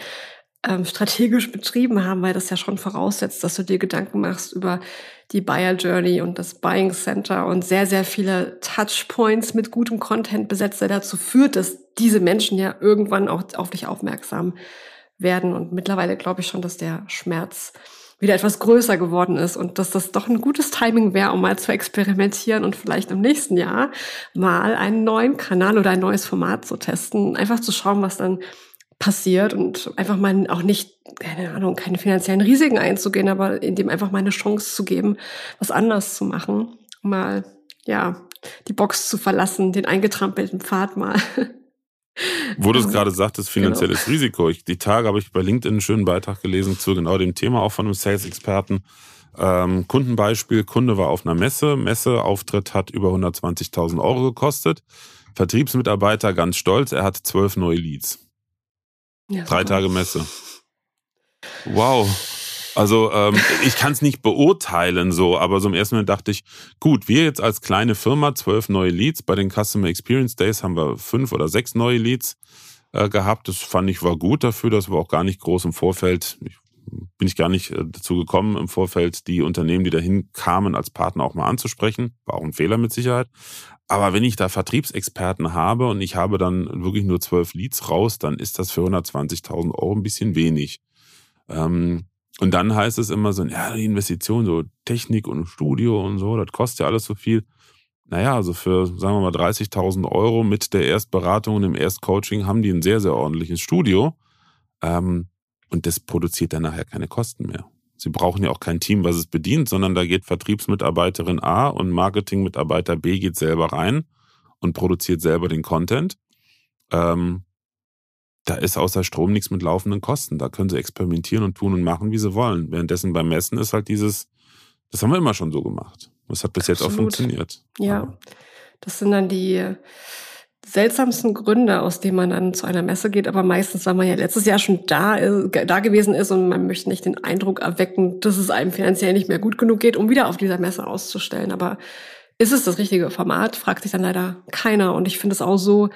Speaker 2: ähm, strategisch betrieben haben, weil das ja schon voraussetzt, dass du dir Gedanken machst über die Buyer Journey und das Buying Center und sehr, sehr viele Touchpoints mit gutem Content besetzt, der dazu führt, dass diese Menschen ja irgendwann auch auf dich aufmerksam werden. Und mittlerweile glaube ich schon, dass der Schmerz wieder etwas größer geworden ist und dass das doch ein gutes Timing wäre, um mal zu experimentieren und vielleicht im nächsten Jahr mal einen neuen Kanal oder ein neues Format zu testen, einfach zu schauen, was dann passiert und einfach mal auch nicht, keine Ahnung, keine finanziellen Risiken einzugehen, aber in dem einfach mal eine Chance zu geben, was anders zu machen, mal, ja, die Box zu verlassen, den eingetrampelten Pfad mal
Speaker 1: Wo du es gerade sagtest, finanzielles genau. Risiko. Ich, die Tage habe ich bei LinkedIn einen schönen Beitrag gelesen zu genau dem Thema, auch von einem Sales-Experten. Ähm, Kundenbeispiel, Kunde war auf einer Messe, Messeauftritt hat über 120.000 Euro gekostet. Vertriebsmitarbeiter ganz stolz, er hat zwölf neue Leads. Ja, Drei Tage Messe. Wow. Also ähm, ich kann es nicht beurteilen so, aber so im ersten Moment dachte ich, gut, wir jetzt als kleine Firma zwölf neue Leads. Bei den Customer Experience Days haben wir fünf oder sechs neue Leads äh, gehabt. Das fand ich war gut dafür, dass wir auch gar nicht groß im Vorfeld, ich, bin ich gar nicht äh, dazu gekommen, im Vorfeld die Unternehmen, die dahin kamen, als Partner auch mal anzusprechen. War auch ein Fehler mit Sicherheit. Aber wenn ich da Vertriebsexperten habe und ich habe dann wirklich nur zwölf Leads raus, dann ist das für 120.000 Euro ein bisschen wenig. Ähm, und dann heißt es immer so, ja, die Investition, so Technik und Studio und so, das kostet ja alles so viel. Naja, also für, sagen wir mal, 30.000 Euro mit der Erstberatung und dem Erstcoaching haben die ein sehr, sehr ordentliches Studio. Ähm, und das produziert dann nachher keine Kosten mehr. Sie brauchen ja auch kein Team, was es bedient, sondern da geht Vertriebsmitarbeiterin A und Marketingmitarbeiter B geht selber rein und produziert selber den Content. Ähm, da ist außer Strom nichts mit laufenden Kosten. Da können sie experimentieren und tun und machen, wie sie wollen. Währenddessen beim Messen ist halt dieses, das haben wir immer schon so gemacht. Das hat bis Absolut. jetzt auch funktioniert.
Speaker 2: Ja, das sind dann die seltsamsten Gründe, aus denen man dann zu einer Messe geht, aber meistens, weil man ja letztes Jahr schon da, da gewesen ist und man möchte nicht den Eindruck erwecken, dass es einem finanziell nicht mehr gut genug geht, um wieder auf dieser Messe auszustellen. Aber ist es das richtige Format, fragt sich dann leider keiner. Und ich finde es auch so,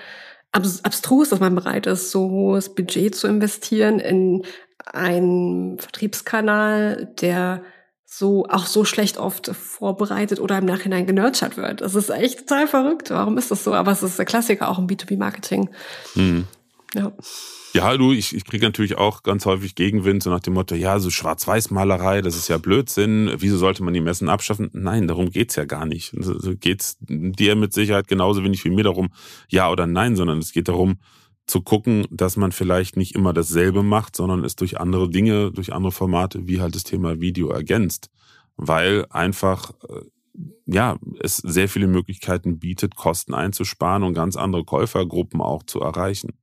Speaker 2: abstrus, dass man bereit ist, so hohes Budget zu investieren in einen Vertriebskanal, der so auch so schlecht oft vorbereitet oder im Nachhinein genurtured wird. Das ist echt total verrückt. Warum ist das so? Aber es ist der Klassiker auch im B2B-Marketing. Mhm.
Speaker 1: Ja. Ja, du, ich, ich kriege natürlich auch ganz häufig Gegenwind, so nach dem Motto, ja, so Schwarz-Weiß-Malerei, das ist ja Blödsinn, wieso sollte man die Messen abschaffen? Nein, darum geht's ja gar nicht. Also geht's dir mit Sicherheit genauso wenig wie mir darum, ja oder nein, sondern es geht darum, zu gucken, dass man vielleicht nicht immer dasselbe macht, sondern es durch andere Dinge, durch andere Formate, wie halt das Thema Video ergänzt. Weil einfach, äh, ja, es sehr viele Möglichkeiten bietet, Kosten einzusparen und ganz andere Käufergruppen auch zu erreichen.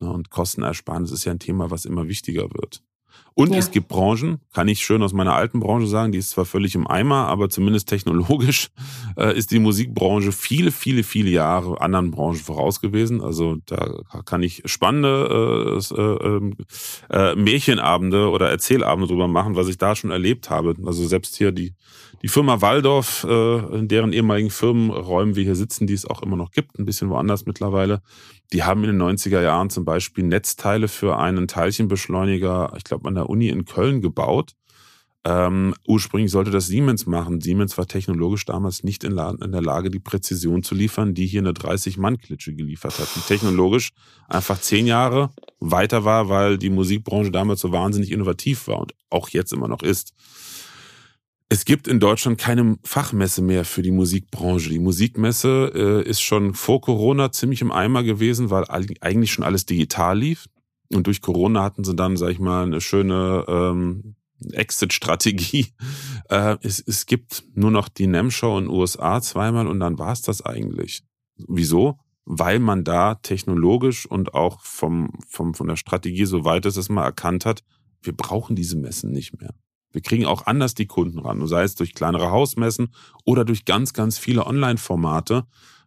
Speaker 1: Ne, und Kostenersparnis ist ja ein Thema, was immer wichtiger wird. Und ja. es gibt Branchen, kann ich schön aus meiner alten Branche sagen, die ist zwar völlig im Eimer, aber zumindest technologisch äh, ist die Musikbranche viele, viele, viele Jahre anderen Branchen voraus gewesen. Also da kann ich spannende äh, äh, ähm, äh, Märchenabende oder Erzählabende drüber machen, was ich da schon erlebt habe. Also selbst hier die die Firma Waldorf, äh, in deren ehemaligen Firmenräumen wir hier sitzen, die es auch immer noch gibt, ein bisschen woanders mittlerweile, die haben in den 90er Jahren zum Beispiel Netzteile für einen Teilchenbeschleuniger, ich glaube, an der Uni in Köln gebaut. Ähm, ursprünglich sollte das Siemens machen. Siemens war technologisch damals nicht in, in der Lage, die Präzision zu liefern, die hier eine 30-Mann-Klitsche geliefert hat. Die technologisch einfach zehn Jahre weiter war, weil die Musikbranche damals so wahnsinnig innovativ war und auch jetzt immer noch ist. Es gibt in Deutschland keine Fachmesse mehr für die Musikbranche. Die Musikmesse äh, ist schon vor Corona ziemlich im Eimer gewesen, weil eigentlich schon alles digital lief. Und durch Corona hatten sie dann, sag ich mal, eine schöne ähm, Exit-Strategie. Äh, es, es gibt nur noch die NEM-Show in den USA zweimal und dann war es das eigentlich. Wieso? Weil man da technologisch und auch vom, vom, von der Strategie so weit ist, dass man erkannt hat, wir brauchen diese Messen nicht mehr. Wir kriegen auch anders die Kunden ran, sei es durch kleinere Hausmessen oder durch ganz, ganz viele Online-Formate,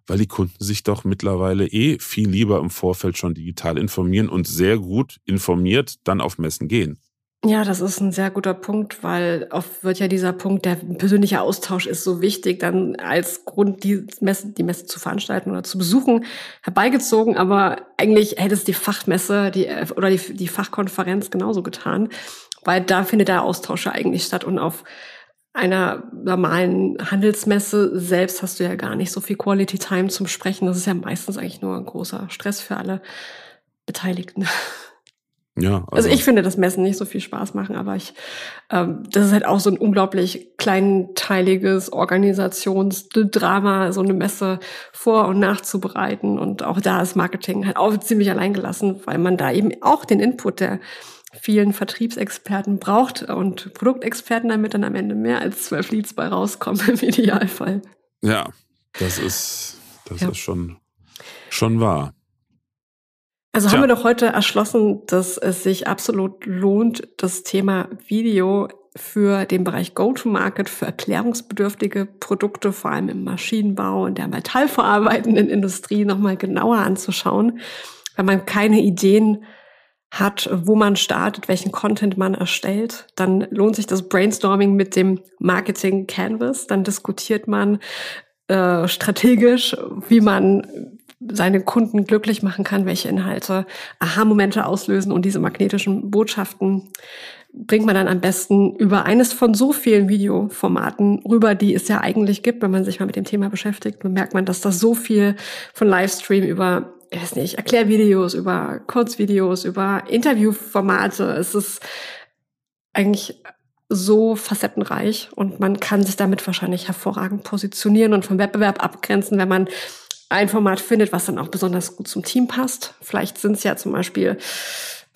Speaker 1: weil die Kunden sich doch mittlerweile eh viel lieber im Vorfeld schon digital informieren und sehr gut informiert dann auf Messen gehen.
Speaker 2: Ja, das ist ein sehr guter Punkt, weil oft wird ja dieser Punkt, der persönliche Austausch ist so wichtig, dann als Grund, die Messe, die Messe zu veranstalten oder zu besuchen, herbeigezogen. Aber eigentlich hätte es die Fachmesse die, oder die, die Fachkonferenz genauso getan weil da findet der Austausch ja eigentlich statt und auf einer normalen Handelsmesse selbst hast du ja gar nicht so viel Quality Time zum Sprechen. Das ist ja meistens eigentlich nur ein großer Stress für alle Beteiligten. Ja, also, also ich finde, dass Messen nicht so viel Spaß machen, aber ich, ähm, das ist halt auch so ein unglaublich kleinteiliges Organisationsdrama, so eine Messe vor- und nachzubereiten. Und auch da ist Marketing halt auch ziemlich alleingelassen, weil man da eben auch den Input der vielen Vertriebsexperten braucht und Produktexperten, damit dann am Ende mehr als zwölf Leads bei rauskommen im Idealfall.
Speaker 1: Ja, das ist, das ja. ist schon, schon wahr.
Speaker 2: Also Tja. haben wir doch heute erschlossen, dass es sich absolut lohnt, das Thema Video für den Bereich Go-to-Market, für erklärungsbedürftige Produkte, vor allem im Maschinenbau und der metallverarbeitenden Industrie nochmal genauer anzuschauen, weil man keine Ideen hat, wo man startet, welchen Content man erstellt, dann lohnt sich das Brainstorming mit dem Marketing Canvas. Dann diskutiert man äh, strategisch, wie man seine Kunden glücklich machen kann, welche Inhalte Aha-Momente auslösen und diese magnetischen Botschaften bringt man dann am besten über eines von so vielen Videoformaten rüber, die es ja eigentlich gibt. Wenn man sich mal mit dem Thema beschäftigt, bemerkt man, dass das so viel von Livestream über ich weiß nicht, Erklärvideos, über Kurzvideos, über Interviewformate. Es ist eigentlich so facettenreich und man kann sich damit wahrscheinlich hervorragend positionieren und vom Wettbewerb abgrenzen, wenn man ein Format findet, was dann auch besonders gut zum Team passt. Vielleicht sind es ja zum Beispiel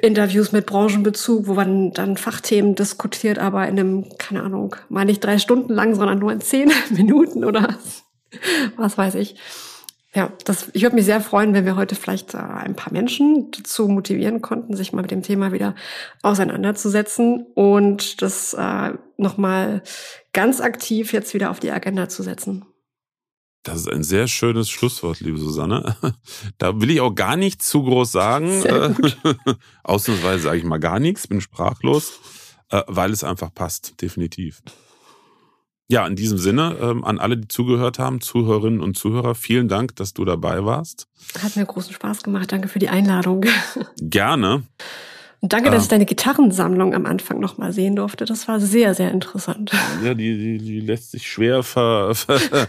Speaker 2: Interviews mit Branchenbezug, wo man dann Fachthemen diskutiert, aber in einem, keine Ahnung, mal nicht drei Stunden lang, sondern nur in zehn Minuten oder was weiß ich. Ja, das, ich würde mich sehr freuen, wenn wir heute vielleicht äh, ein paar Menschen dazu motivieren konnten, sich mal mit dem Thema wieder auseinanderzusetzen und das äh, nochmal ganz aktiv jetzt wieder auf die Agenda zu setzen.
Speaker 1: Das ist ein sehr schönes Schlusswort, liebe Susanne. Da will ich auch gar nichts zu groß sagen. Ausnahmsweise sage ich mal gar nichts, bin sprachlos, äh, weil es einfach passt, definitiv. Ja, in diesem Sinne, ähm, an alle, die zugehört haben, Zuhörerinnen und Zuhörer, vielen Dank, dass du dabei warst.
Speaker 2: Hat mir großen Spaß gemacht. Danke für die Einladung.
Speaker 1: Gerne.
Speaker 2: Und danke, dass ich deine Gitarrensammlung am Anfang noch mal sehen durfte. Das war sehr, sehr interessant.
Speaker 1: Ja, die, die, die lässt sich schwer ver, ver,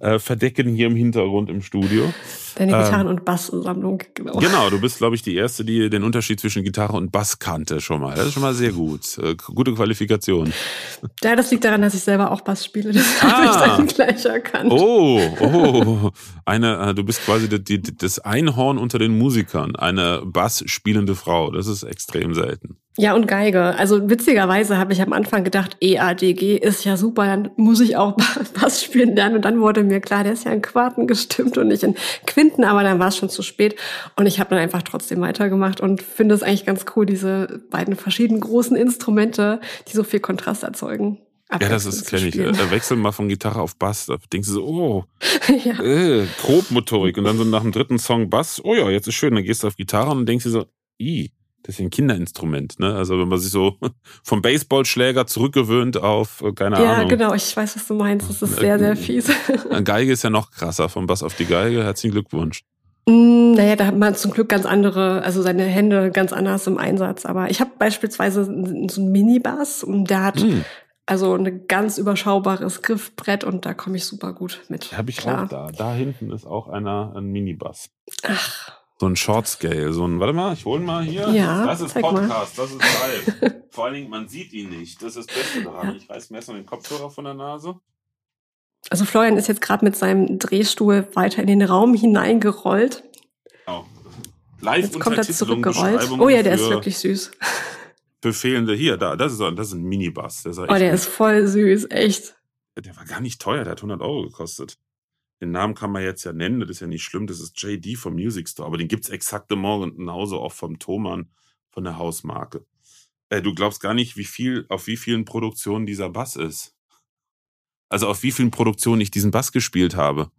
Speaker 1: äh, verdecken hier im Hintergrund im Studio.
Speaker 2: Deine Gitarren- ähm, und Basssammlung,
Speaker 1: genau. Genau, du bist, glaube ich, die Erste, die den Unterschied zwischen Gitarre und Bass kannte schon mal. Das ist schon mal sehr gut. Äh, gute Qualifikation.
Speaker 2: Ja, das liegt daran, dass ich selber auch Bass spiele. Das ah. habe ich dann gleich erkannt.
Speaker 1: Oh, oh. Eine, äh, du bist quasi die, die, das Einhorn unter den Musikern. Eine Bass spielende Frau. Das ist extrem selten.
Speaker 2: Ja, und Geige. Also witzigerweise habe ich am Anfang gedacht, EADG ist ja super, dann muss ich auch Bass spielen lernen. Und dann wurde mir klar, der ist ja in Quarten gestimmt und nicht in Quinten, aber dann war es schon zu spät. Und ich habe dann einfach trotzdem weitergemacht und finde es eigentlich ganz cool, diese beiden verschiedenen großen Instrumente, die so viel Kontrast erzeugen.
Speaker 1: Ja, das ist, kenne ich. Äh, wechseln mal von Gitarre auf Bass. Da denkst du so, oh, ja. äh, Grobmotorik. Und dann so nach dem dritten Song Bass, oh ja, jetzt ist schön. Dann gehst du auf Gitarre und denkst dir so, i, das ist ein Kinderinstrument, ne? Also wenn man sich so vom Baseballschläger zurückgewöhnt auf, äh, keine
Speaker 2: ja,
Speaker 1: Ahnung.
Speaker 2: Ja, genau, ich weiß, was du meinst. Das ist sehr, sehr äh, fies.
Speaker 1: Geige ist ja noch krasser, vom Bass auf die Geige. Herzlichen Glückwunsch.
Speaker 2: Mm, naja, da hat man zum Glück ganz andere, also seine Hände ganz anders im Einsatz. Aber ich habe beispielsweise so einen Mini-Bass und der hat mm. also ein ganz überschaubares Griffbrett und da komme ich super gut mit.
Speaker 1: Habe ich klar. auch da. Da hinten ist auch einer ein Mini-Bass.
Speaker 2: Ach.
Speaker 1: So ein Short Scale, so ein, warte mal, ich hole mal hier.
Speaker 2: Ja,
Speaker 1: das ist Podcast, mal. das ist live. Vor allen Dingen, man sieht ihn nicht. Das ist das Beste daran. Ja. Ich reiß mir erstmal den Kopfhörer von der Nase.
Speaker 2: Also Florian ist jetzt gerade mit seinem Drehstuhl weiter in den Raum hineingerollt.
Speaker 1: Genau. Live
Speaker 2: jetzt kommt er zurückgerollt. Oh ja, der ist wirklich süß.
Speaker 1: Für fehlende, hier, da, das ist, das ist ein Minibass.
Speaker 2: Der oh, der ist voll süß, echt.
Speaker 1: Der war gar nicht teuer, der hat 100 Euro gekostet. Den Namen kann man jetzt ja nennen, das ist ja nicht schlimm, das ist JD vom Music Store, aber den gibt's exakte morgen genauso auch vom Thomann von der Hausmarke. Äh, du glaubst gar nicht, wie viel, auf wie vielen Produktionen dieser Bass ist. Also auf wie vielen Produktionen ich diesen Bass gespielt habe.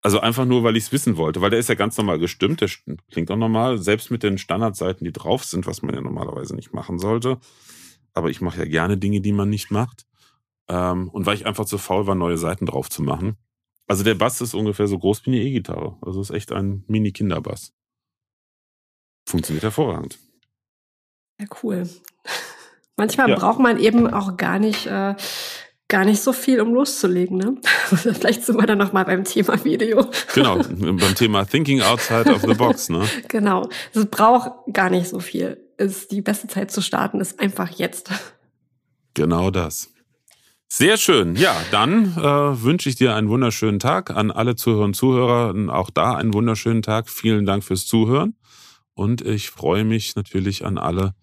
Speaker 1: Also einfach nur, weil ich es wissen wollte, weil der ist ja ganz normal gestimmt, der klingt auch normal, selbst mit den Standardseiten, die drauf sind, was man ja normalerweise nicht machen sollte. Aber ich mache ja gerne Dinge, die man nicht macht. Ähm, und weil ich einfach zu faul war, neue Seiten drauf zu machen, also der Bass ist ungefähr so groß wie eine E-Gitarre. Also ist echt ein Mini-Kinderbass. Funktioniert hervorragend.
Speaker 2: Ja, cool. Manchmal ja. braucht man eben auch gar nicht, äh, gar nicht so viel, um loszulegen. Ne? Vielleicht sind wir dann nochmal beim Thema Video.
Speaker 1: Genau, beim Thema Thinking Outside of the Box. Ne?
Speaker 2: Genau, es braucht gar nicht so viel. ist die beste Zeit zu starten ist einfach jetzt.
Speaker 1: Genau das. Sehr schön. Ja, dann äh, wünsche ich dir einen wunderschönen Tag. An alle Zuhörerinnen und Zuhörer auch da einen wunderschönen Tag. Vielen Dank fürs Zuhören. Und ich freue mich natürlich an alle,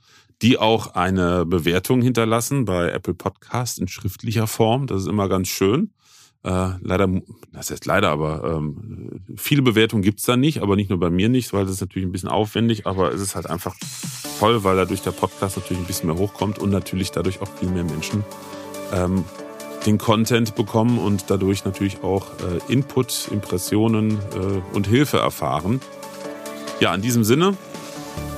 Speaker 1: die auch eine Bewertung hinterlassen bei Apple Podcast in schriftlicher Form. Das ist immer ganz schön. Äh, leider, das heißt leider, aber ähm, viele Bewertungen gibt's da nicht, aber nicht nur bei mir nicht, weil das ist natürlich ein bisschen aufwendig, aber es ist halt einfach toll, weil dadurch der Podcast natürlich ein bisschen mehr hochkommt und natürlich dadurch auch viel mehr Menschen ähm, den Content bekommen und dadurch natürlich auch äh, Input, Impressionen äh, und Hilfe erfahren. Ja, in diesem Sinne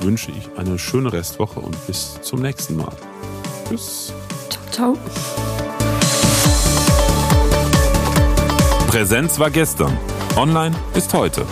Speaker 1: wünsche ich eine schöne Restwoche und bis zum nächsten Mal. Tschüss.
Speaker 2: Ciao, ciao.
Speaker 1: Präsenz war gestern. Online ist heute.